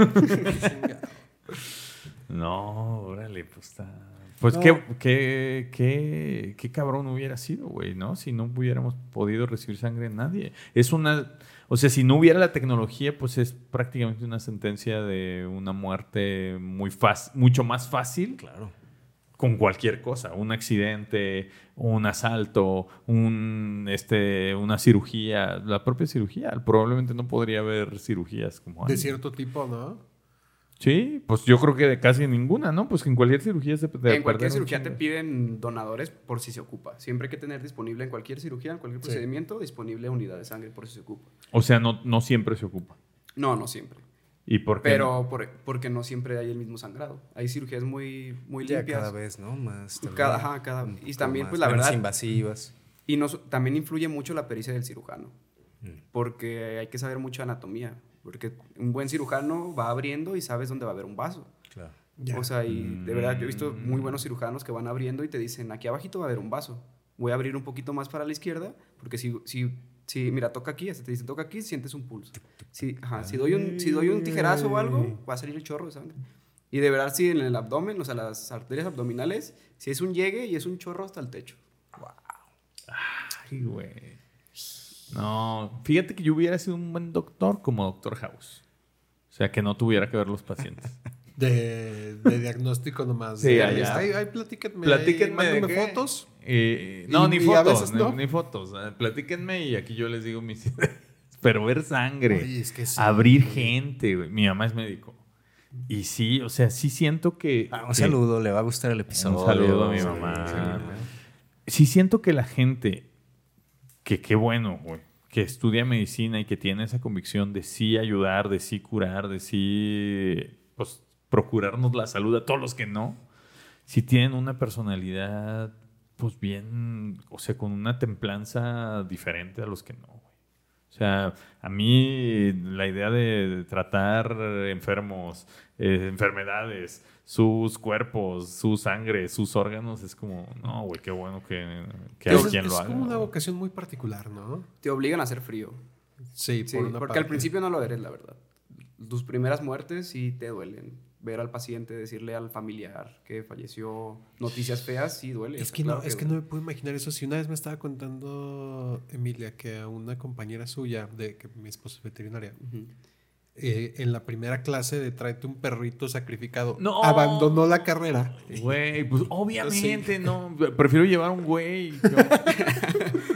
No, órale, pues está. Pues No. qué, qué, qué, qué cabrón hubiera sido, güey, ¿no? Si no hubiéramos podido recibir sangre de nadie. Es una. O sea, si no hubiera la tecnología, pues es prácticamente una sentencia de una muerte muy fácil, mucho más fácil Claro. Con cualquier cosa, un accidente, un asalto, un este una cirugía, la propia cirugía, probablemente no podría haber cirugías como De antes. cierto tipo, ¿no? Sí, pues yo creo que de casi ninguna, ¿no? Pues que en cualquier cirugía se de en cualquier cirugía te piden donadores por si se ocupa. Siempre hay que tener disponible en cualquier cirugía, en cualquier Sí. procedimiento, disponible unidad de sangre por si se ocupa. O sea, no, no siempre se ocupa. No, no siempre. ¿Y por qué? Pero por- porque no siempre hay el mismo sangrado. Hay cirugías muy, muy Ya limpias. cada vez, ¿no? Más. también. Cada- ajá, cada- y también, más, pues, la menos verdad- invasivas. Y no, también influye mucho la pericia del cirujano, Mm. porque hay que saber mucho anatomía, porque un buen cirujano va abriendo y sabes dónde va a haber un vaso. Claro. Ya. O sea, y de verdad yo he visto muy buenos cirujanos que van abriendo y te dicen, aquí abajito va a haber un vaso. Voy a abrir un poquito más para la izquierda, porque si, si, si mira, toca aquí, hasta te dicen, toca aquí, sientes un pulso. Si, ajá, si, doy un, si doy un tijerazo o algo, va a salir el chorro de sangre. Y de verdad, si en el abdomen, o sea, las arterias abdominales, si es un llegue y es un chorro hasta el techo. Ay, güey. No, fíjate que yo hubiera sido un buen doctor como Doctor House. O sea, que no tuviera que ver los pacientes. De, de diagnóstico nomás. Sí, De- allá. Ay, ay, platíquenme. Platíquenme ahí, de fotos. Eh, no, Y- ni y a fotos, veces ni, no. ni fotos. Platíquenme y aquí yo les digo mis [LAUGHS] ideas. Pero ver sangre, Oye, es que sí. abrir gente, güey. Mi mamá es médico. Y sí, o sea, sí siento que... Ah, un que- saludo, le va a gustar el episodio. Un saludo a mi mamá. sí, Sí siento que la gente, que qué bueno, güey, que estudia medicina y que tiene esa convicción de sí ayudar, de sí curar, de sí, pues, procurarnos la salud a todos los que no, si tienen una personalidad, pues bien, o sea, con una templanza diferente a los que no, güey. O sea, a mí la idea de tratar enfermos, eh, enfermedades, sus cuerpos, su sangre, sus órganos, es como, no, güey, qué bueno que, que hay Es, quien es lo haga. como una vocación muy particular, ¿no? Te obligan a hacer frío. Sí, Sí, por una porque parte. al principio no lo eres, la verdad. Tus primeras muertes sí te duelen. Ver al paciente, decirle al familiar que falleció, noticias feas, sí duele. Es que, no, es que no me puedo imaginar eso. Si una vez me estaba contando Emilia que a una compañera suya, de que mi esposa es veterinaria, eh, en la primera clase de tráete un perrito sacrificado, ¡No! abandonó la carrera. Güey, [LAUGHS] pues obviamente no. Prefiero llevar un güey. [LAUGHS] [LAUGHS]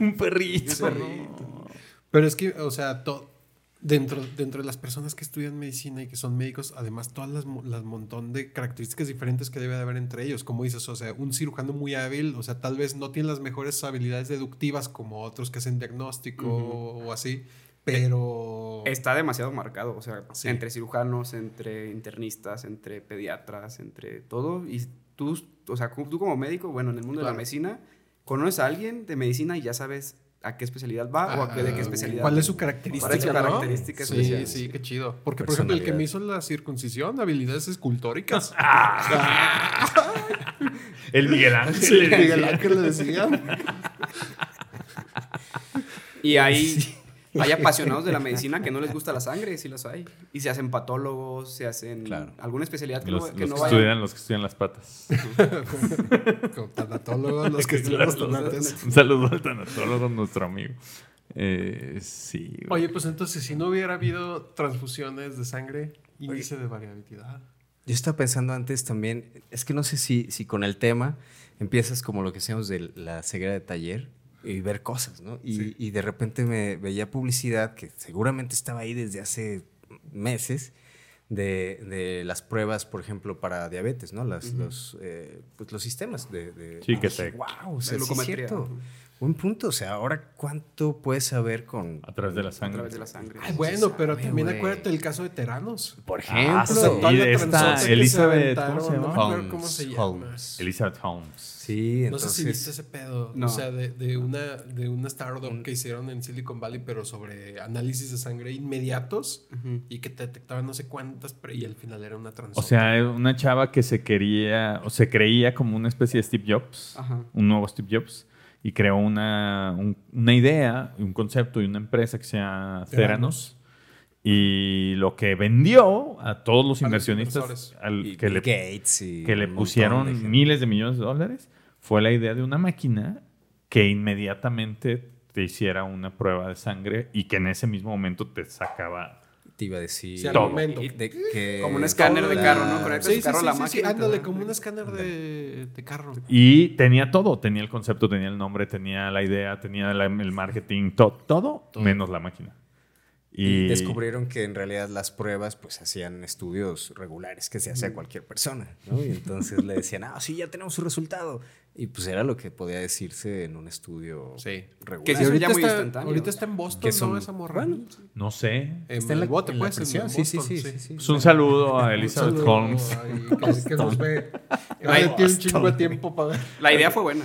un perrito. no. Pero es que, o sea, to- dentro, dentro de las personas que estudian medicina y que son médicos, además todas las, las montón de características diferentes que debe de haber entre ellos. Como dices, o sea, un cirujano muy hábil, o sea, tal vez no tiene las mejores habilidades deductivas como otros que hacen diagnóstico o así, pero... Está demasiado marcado, o sea, Sí. entre cirujanos, entre internistas, entre pediatras, entre todo. Y tú, o sea, tú como médico, bueno, en el mundo de la medicina, conoces a alguien de medicina y ya sabes a qué especialidad va o a qué, de qué Ah, especialidad. ¿Cuál es su característica? ¿Cuál es su ¿no? característica Sí, especial? sí, qué chido. Porque, por ejemplo, el que me hizo la circuncisión, habilidades escultóricas. [LAUGHS] [LAUGHS] El Miguel Ángel. Sí, decía. Miguel Ángel le decía. Y hay, [LAUGHS] hay apasionados de la medicina que no les gusta la sangre, sí los hay. Y se hacen patólogos, se hacen Claro. alguna especialidad que Los, no, los que que, no vayan. estudian, los que estudian las patas. [LAUGHS] Como tanatólogos, los que estudian los tonates. Un saludo al tanatólogo, nuestro amigo. Eh, sí. güey. Oye, pues entonces, si no hubiera habido transfusiones de sangre, índice de variabilidad. Yo estaba pensando antes también, es que no sé si, si con el tema empiezas como lo que decíamos de la ceguera de taller y ver cosas, ¿no? Y, y de repente me veía publicidad que seguramente estaba ahí desde hace meses de, de las pruebas, por ejemplo, para diabetes, ¿no? Las, los, eh, pues los sistemas de... de Sí, que te- wow, o sea, sí es cierto. Un punto, o sea, ahora cuánto puedes saber con... A través de la A sangre. través de la sangre. Ay, bueno, pero sabe, también acuérdate del caso de Teranos. Por Ah, ejemplo. sí, O la de esta Elizabeth, aventaron, ¿cómo se no llama? me acuerdo cómo se Holmes, llama. Holmes. Elizabeth Holmes. Sí, No entonces... sé si viste ese pedo. No. O sea, de, de una, de una startup que hicieron en Silicon Valley, pero sobre análisis de sangre inmediatos y que te detectaban no sé cuántas, pero y al final era una O transota. sea, una chava que se quería, o se creía como una especie de Steve Jobs, Ajá. un nuevo Steve Jobs, y creó una, un- una idea, un concepto y una empresa que se llama Theranos. Y lo que vendió a todos los A inversionistas al- y que, le, Gates y que le un montón de pusieron miles de millones de dólares fue la idea de una máquina que inmediatamente te hiciera una prueba de sangre y que en ese mismo momento te sacaba Te iba a decir. Sí, al Todo. momento. Y de que- Como un escáner de carro, ¿no? Conectas Sí, carro a la máquina. ándale, da- como un escáner de, de carro. Y tenía todo, tenía el concepto, tenía el nombre, tenía la idea, tenía la- el marketing, to- todo, Todo. menos la máquina. Y Y, descubrieron que en realidad las pruebas pues hacían estudios regulares que se hace a cualquier persona, ¿no? Y entonces le decían, ah, sí, ya tenemos su resultado. Y pues era lo que podía decirse en un estudio Sí. regular. Que son ahorita, está, ahorita está en Boston, Que son- ¿no? Esa morra. Bueno, no sé. En Está en la- el bote, en la pues. Sí, sí, sí, sí, sí. Pues un saludo a [LAUGHS] Elizabeth Holmes. que, que nos ve. [LAUGHS] Tiene un chingo de tiempo para ver. La idea fue buena.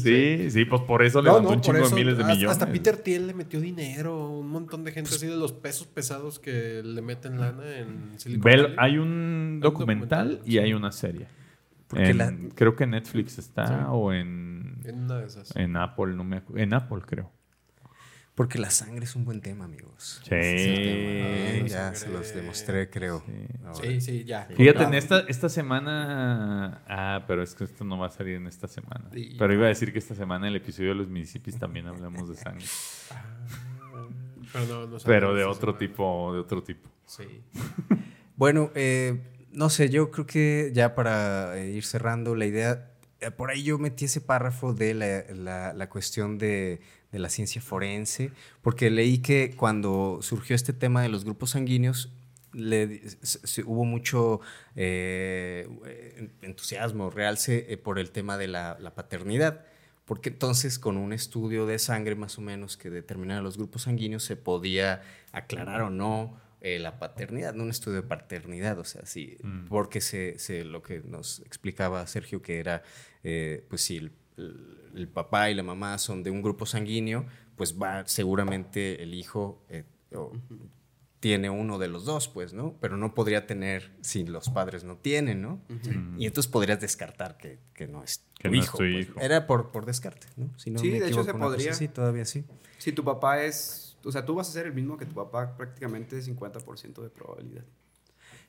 Sí, sí, pues por eso levantó un chingo eso, de miles de hasta- millones. Hasta Peter Thiel le metió dinero, un montón de gente así de los pesos pesados que le meten lana en Silicon Valley. hay un documental y hay una serie. Porque En- la- Creo que en Netflix está Sí. o en, En una de esas. en Apple, no me acu- En Apple, creo. Porque la sangre es un buen tema, amigos. Sí. Ese es el tema, ¿eh? Ya se los demostré, creo. Sí. Sí, sí, ya. Fíjate, en esta, esta semana. Ah, pero es que esto no va a salir en esta semana. Sí. Pero iba a decir que esta semana en el episodio de los municipios también hablamos de sangre. [LAUGHS] Pero, no, no Pero de otro semana. tipo, de otro tipo. Sí. [LAUGHS] Bueno, eh, no sé, yo creo que ya para eh, ir cerrando la idea, eh, por ahí yo metí ese párrafo de la, la- la cuestión de, de la ciencia forense, porque leí que cuando surgió este tema de los grupos sanguíneos, hubo mucho eh, entusiasmo, realce por el tema de la, la paternidad. Porque entonces con un estudio de sangre más o menos que determinara los grupos sanguíneos se podía aclarar o no eh, la paternidad, no un estudio de paternidad, o sea, sí, Mm. porque se, se- lo que nos explicaba Sergio que era, eh, pues si el, el- el papá y la mamá son de un grupo sanguíneo, pues va seguramente el hijo eh, o tiene uno de los dos, pues, ¿no? Pero no podría tener si los padres no tienen, ¿no? Y entonces podrías descartar que, que no es Que tu no es hijo. tu pues. hijo. Era por, por descarte, ¿no? Si no Sí, me de hecho se podría. así, todavía sí. Si tu papá es. O sea, tú vas a ser el mismo que tu papá, prácticamente 50% de probabilidad.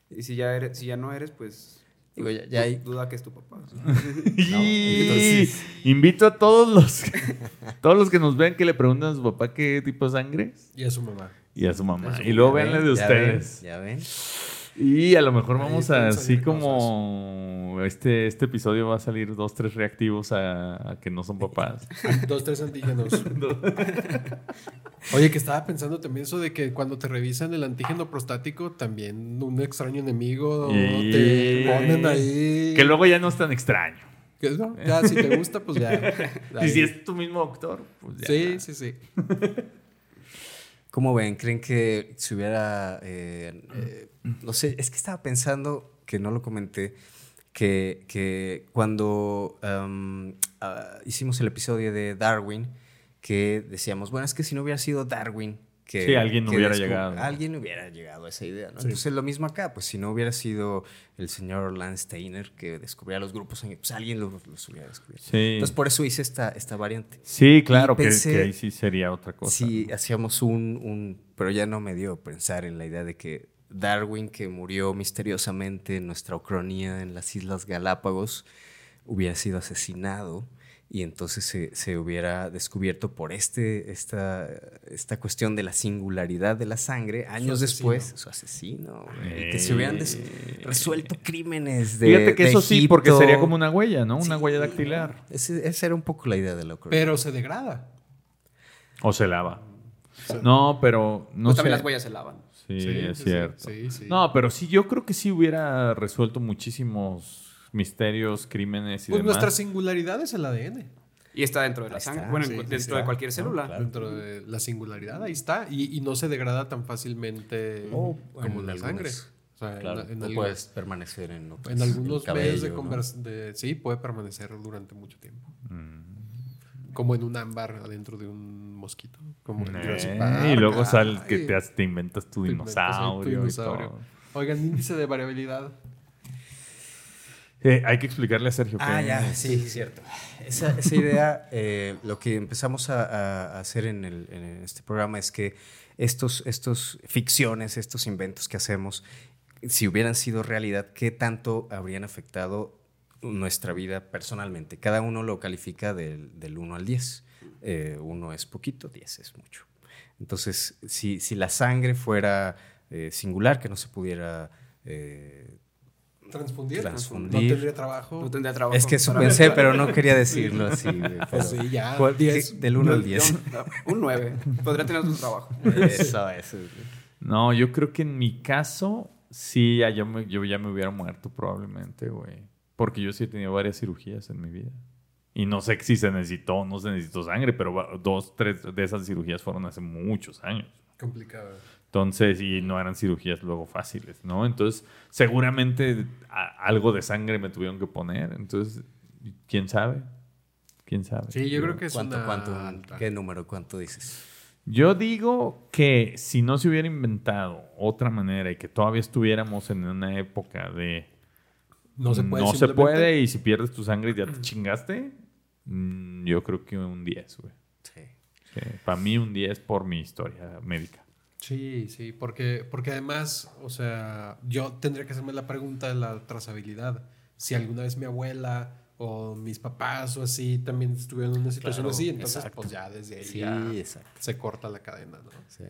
Y si ya, eres, si ya no eres, pues. Digo, ya, ya hay... Duda que es tu papá. [LAUGHS] [LAUGHS] Y entonces- invito a todos los, [LAUGHS] todos los que nos ven que le pregunten a su papá qué tipo de sangre es Y a su mamá. y a su mamá. Y luego Ya véanle de ven, ustedes. Ya ven. Y a lo mejor vamos a, así como este, este episodio va a salir dos, tres reactivos a, a que no son [LAUGHS] papás. Dos, tres antígenos. [LAUGHS] [LAUGHS] Oye, que estaba pensando también eso de que cuando te revisan el antígeno prostático, también un extraño enemigo Y- te ponen ahí. Que luego ya no es tan extraño. No, Ya, si te gusta, pues ya. Y si es tu mismo doctor, pues ya. Sí, sí, sí. ¿Cómo ven? ¿Creen que si hubiera, eh, eh, no sé, es que estaba pensando, que no lo comenté, que, que cuando ah, hicimos el episodio de Darwin, que decíamos, bueno, es que si no hubiera sido Darwin, que... Sí, alguien que hubiera llegado. Alguien hubiera llegado a esa idea, ¿no? Entonces lo mismo acá, pues si no hubiera sido el señor Lance Steiner que descubría los grupos, pues alguien los, los hubiera descubierto. Sí. Entonces por eso hice esta, esta variante. Sí, claro, que, pensé- que ahí sí sería otra cosa. Si hacíamos un, un... Pero ya no me dio pensar en la idea de que Darwin, que murió misteriosamente en nuestra ucronía en las Islas Galápagos, hubiera sido asesinado y entonces se, se hubiera descubierto por este, esta, esta cuestión de la singularidad de la sangre, años después, su asesino, güey, y que se hubieran resuelto crímenes de Fíjate que de eso sí, porque sería como una huella, ¿no? Una Sí. huella dactilar. Ese- esa era un poco la idea de la ucronía. Pero se degrada. O se lava. No, pero no Pues sé. también las huellas se lavan. Sí, Sí, es sí, cierto. sí, sí. No, pero sí, yo creo que sí hubiera resuelto muchísimos misterios, crímenes y Pues demás. nuestra singularidad es el ADN. Y está dentro de la Ahí sangre. está, bueno, sí, en- sí, dentro sí. de cualquier célula. claro. Dentro de la singularidad, ahí está. Y, y no se degrada tan fácilmente Oh, como en la sangre. O sea, en- Claro, en, no puedes permanecer en, otros- en algunos el medios de. Sí, puede permanecer durante mucho tiempo. Mm. Como en un ámbar adentro de un mosquito. Como en Eh, y luego sale que te, inventas tu te inventas tu dinosaurio. y dinosaurio. todo. Oigan, índice de variabilidad. Eh, hay que explicarle a Sergio Ah, que ya, sí, cierto. Esa, esa idea, eh, lo que empezamos a, hacer en, el- en este programa es que estos, estos ficciones, estos inventos que hacemos, si hubieran sido realidad, ¿qué tanto habrían afectado nuestra vida personalmente? Cada uno lo califica del, del 1 al 10. Eh, uno es poquito, 10 es mucho. Entonces, si, si la sangre fuera eh, singular, que no se pudiera... Transfundir. Transfundir. No tendría trabajo. No tendría trabajo. es que eso pensé, pero no quería decirlo así. güey, pero- Pues sí, ya. ¿Cuál- 10. qué- Del 1 al Yo- 10. Un 9. Podría tener otro trabajo. Eso, eso. No, yo creo que en mi caso, sí, ya yo, me, yo ya me hubiera muerto probablemente, güey. Porque yo sí he tenido varias cirugías en mi vida. Y no sé si se necesitó o no se necesitó sangre, pero dos, tres de esas cirugías fueron hace muchos años. Complicado. Entonces, y no eran cirugías luego fáciles, ¿no? Entonces, seguramente a- algo de sangre me tuvieron que poner. Entonces, ¿quién sabe? ¿Quién sabe? Sí, yo creo que es ¿Cuánto, una cuánto, qué número, cuánto dices? Yo digo que si no se hubiera inventado otra manera y que todavía estuviéramos en una época de No se puede. no se puede y si pierdes tu sangre ya te chingaste, mm, yo creo que un 10, güey. Sí. Para mí un 10 por mi historia médica. Sí, sí, porque, porque además, o sea, yo tendría que hacerme la pregunta de la trazabilidad. Si alguna vez mi abuela o mis papás o así también estuvieron en una situación Claro, así, entonces exacto. pues ya desde ahí Sí, ya se corta la cadena, ¿no? Sí.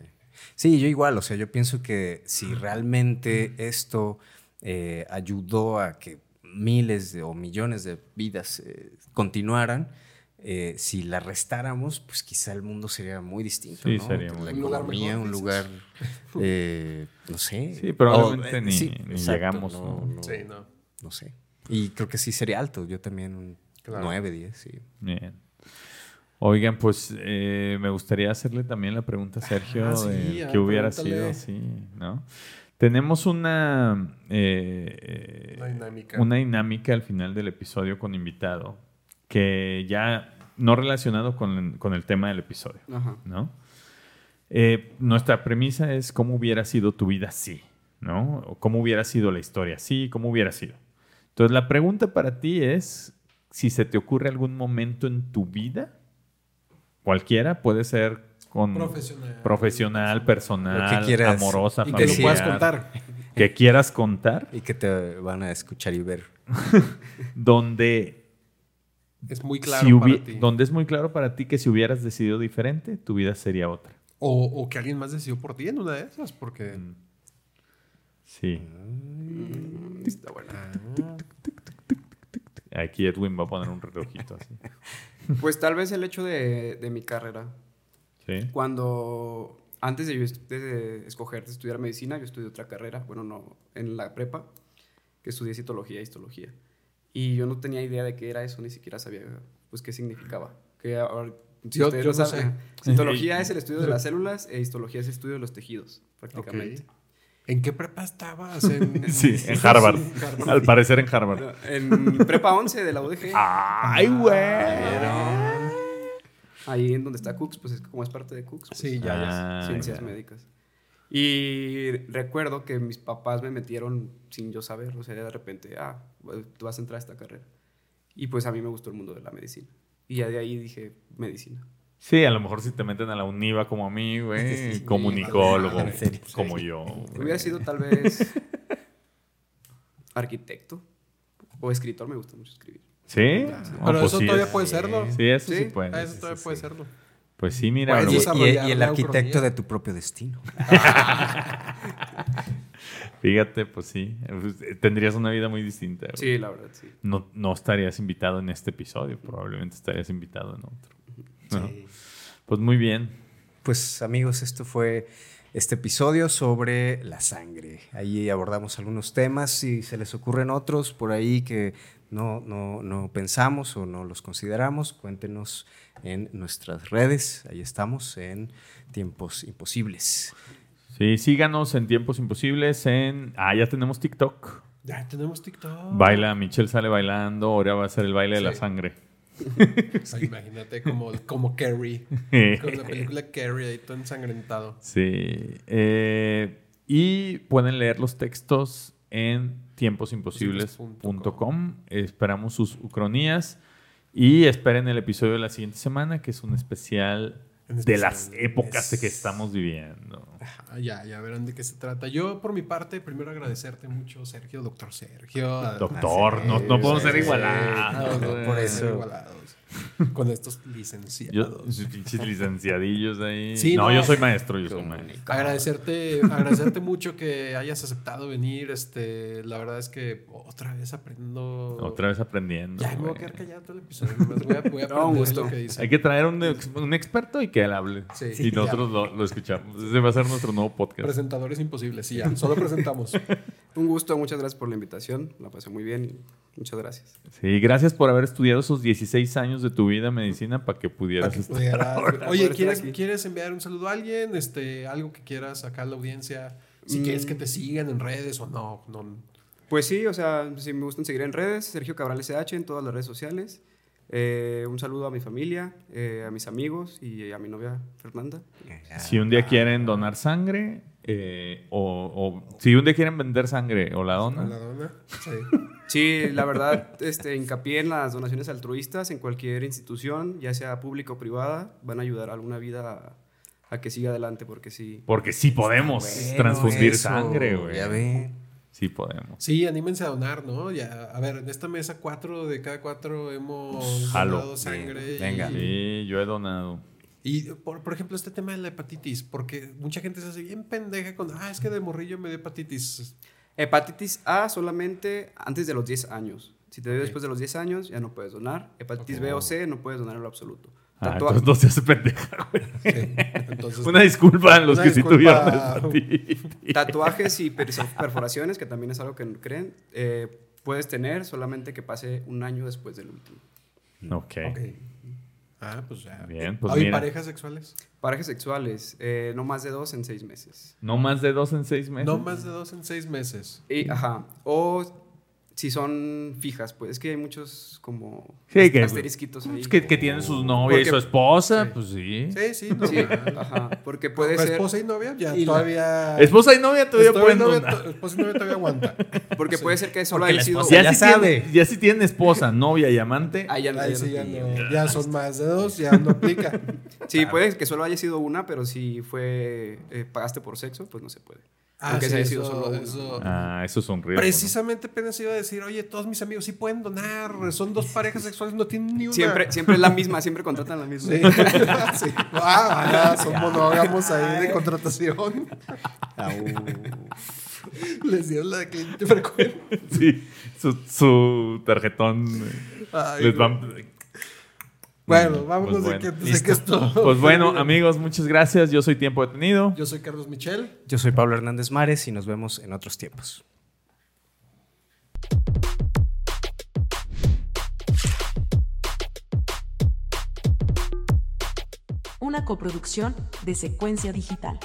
Sí, yo igual, o sea, yo pienso que si realmente esto eh, ayudó a que miles de- o millones de vidas eh, continuaran, eh, si la restáramos, pues quizá el mundo sería muy distinto. Sí, ¿no? sería muy La Un lugar economía, mejor, un lugar, [LAUGHS] eh, no sé. Sí, probablemente ni- ni llegamos, ¿no? no, Sí, no. no sé. Y creo que sí sería alto, yo también un Claro. 9, 10, sí. Bien. Oigan, pues eh, me gustaría hacerle también la pregunta a Sergio Ah, sí, de qué hubiera sido así, ¿no? Tenemos una, eh, Una dinámica. una dinámica al final del episodio con invitado que ya no relacionado con, con el tema del episodio, Ajá. ¿no? Eh, nuestra premisa es cómo hubiera sido tu vida si, ¿no? O cómo hubiera sido la historia si, cómo hubiera sido. Entonces la pregunta para ti es si se te ocurre algún momento en tu vida, cualquiera, puede ser con Profesional. profesional, personal, quieras. amorosa, Y que lo puedas contar. que quieras contar, Y que te van a escuchar y ver. [LAUGHS] donde Es muy claro si para ti. donde es muy claro para ti que si hubieras decidido diferente, tu vida sería otra. O, o que alguien más decidió por ti en una de esas, porque... Mm. Sí. Está bueno. Aquí Edwin va a poner un relojito así. [LAUGHS] Pues tal vez el hecho de, de mi carrera. Sí. Cuando, antes de yo est- de escoger de estudiar medicina, yo estudié otra carrera, bueno, no, en la prepa, que estudié citología e histología. Y yo no tenía idea de qué era eso, ni siquiera sabía, pues, qué significaba. Que ahora, si Yo- ustedes yo lo no saben, sé. citología es el estudio de las [LAUGHS] células e histología es el estudio de los tejidos, prácticamente. ¿En qué prepa estabas? En... [LAUGHS] Sí, en Harvard. Sí, en Harvard. Al parecer en Harvard. En prepa 11 de la UDG. ¡Ay, güey! Ahí en donde está Cooks, pues es como es parte de Cooks. pues, Sí, ya, ya. Ah, ciencias ya. médicas. Y recuerdo que mis papás me metieron sin yo saber, o sea, de repente, ah, bueno, tú vas a entrar a esta carrera. Y pues a mí me gustó el mundo de la medicina. Y ya de ahí dije, medicina. Sí, a lo mejor si te meten a la UNIVA como a mí, güey, Sí, comunicólogo, madre, en serio. como yo. güey. Hubiera sido tal vez arquitecto o escritor, me gusta mucho escribir. ¿Sí? Pero Ah, pues eso sí, todavía es- puede serlo. Sí, eso sí, Sí. puede. Ah, eso sí, todavía sí, puede sí. serlo. Pues sí, mira. Lo- Y, y- el arquitecto ucronía. de tu propio destino. [LAUGHS] fíjate, pues sí. pues, Tendrías una vida muy distinta. güey. Sí, la verdad, sí. No, no estarías invitado en este episodio, probablemente estarías invitado en otro. ¿no? Pues muy bien. Pues amigos, esto fue este episodio sobre la sangre. Ahí abordamos algunos temas, si se les ocurren otros por ahí que no, no, no pensamos o no los consideramos, cuéntenos en nuestras redes. Ahí estamos en Tiempos Imposibles. Sí, síganos en Tiempos Imposibles en... Ah, ya tenemos TikTok. Ya tenemos TikTok. Baila, Michelle sale bailando, ahora va a ser el baile de la sangre. [LAUGHS] Imagínate como, como Carrie. [LAUGHS] Con la película Carrie ahí todo ensangrentado. Sí. eh, y pueden leer los textos en tiemposimposibles.com. Esperamos sus ucronías. Y esperen el episodio de la siguiente semana, que es un especial de las épocas es- que estamos viviendo. Ah, ya, ya verán de qué se trata. Yo, por mi parte, primero agradecerte mucho, Sergio, doctor Sergio. Doctor, no- no podemos ser igualados, no, no por eso. Eso. igualados. [LAUGHS] Con estos Yo, licenciados. sus pinches licenciadillos ahí. Sí, no, no. yo soy maestro, yo soy maestro. Agradecerte, agradecerte mucho que hayas aceptado venir. Este, la verdad es que otra vez aprendo. Otra vez aprendiendo. Ya me voy a quedar callado todo el episodio. Voy a, voy a [LAUGHS] No, gusto. lo que dice. Hay que traer un, ex- un experto y que él hable. Sí. y nosotros lo, lo escuchamos. Ese va a ser nuestro nuevo podcast. Presentadores imposibles, sí, ya. Solo presentamos. [LAUGHS] Un gusto, muchas gracias por la invitación. La pasé muy bien y muchas gracias. Sí, gracias por haber estudiado esos 16 años de tu vida en medicina para que pudieras Para que estar. pudieras- Oye, poder ¿quieres, estar aquí. ¿quieres enviar un saludo a alguien? Este, algo que quieras acá a la audiencia. Si Mm. quieres que te sigan en redes o no. no. Pues sí, o sea, si me gustan seguir en redes, Sergio Cabral SH en todas las redes sociales. Eh, un saludo a mi familia, eh, a mis amigos y a mi novia Fernanda. Si un día quieren donar sangre, eh, o, o si un día quieren vender sangre o la ¿A donan, la dona? Sí. Sí, la verdad, este, hincapié en las donaciones altruistas en cualquier institución, ya sea pública o privada, van a ayudar a alguna vida a, a que siga adelante, porque sí. porque sí podemos Bueno, transfundir eso, sangre, güey. Ya ven. Sí podemos. Sí, anímense a donar, ¿no? Ya, a ver, en esta mesa cuatro de cada cuatro hemos Jalo. donado sangre. Venga. Y, Sí, yo he donado. Y por, por ejemplo, este tema de la hepatitis, porque mucha gente se hace bien pendeja con, ah, es que de morrillo me dio hepatitis. Hepatitis A solamente antes de los 10 años. Si te dio después de los 10 años, ya no puedes donar. Hepatitis. B o C no puedes donar en lo absoluto. Ah, entonces no se hace pendeja, güey. [LAUGHS] Sí. Entonces, [LAUGHS] Una disculpa a los que sí tuvieron hepatitis. [LAUGHS] Tatuajes y perforaciones, que también es algo que no creen, eh, puedes tener solamente que pase un año después del último. Ok. ok. Ah, pues ya. Bien, pues Oye, mira. parejas sexuales. Parejas sexuales, eh, no más de dos en seis meses. No más de dos en seis meses. No más de dos en seis meses. Y, ajá. O si son fijas, pues es que hay muchos como Sí, que- asterisquitos ahí. Pues que, que tienen su novia y su esposa, sí. pues sí. Sí, sí, no. Sí, ajá. Porque puede ser, esposa y novia, ya Y todavía. Esposa y novia todavía pueden novia, donar. to- esposa y novia todavía aguanta. porque puede ser que solo haya sido Ya, ya si sabe. Tienen, ya si tienen esposa, novia y amante. Ah, ya no- Ahí ya sí no- ya, no- ya son [LAUGHS] más de dos, ya no aplica. Sí, puede que solo haya sido una, pero si fue eh, pagaste por sexo, pues no se puede. Ah, Aunque sí, se haya sido eso- solo eso- Ah, eso es un riesgo. ¿no? Precisamente apenas iba a decir, oye, todos mis amigos sí pueden donar, son dos parejas sexuales, no tienen ni una. Siempre, siempre es la misma, siempre contratan la misma. Sí. [LAUGHS] Sí. Ah, ah, son monógamos ahí de contratación. Les dieron la de cliente frecuente. Sí, su, su tarjetón Ay, les no. Bueno, vámonos Pues de que, de que esto. Pues bueno, amigos, muchas gracias. Yo soy Tiempo Detenido. Yo soy Carlos Michel. Yo soy Pablo Hernández Mares y nos vemos en otros tiempos. Una coproducción de secuencia digital.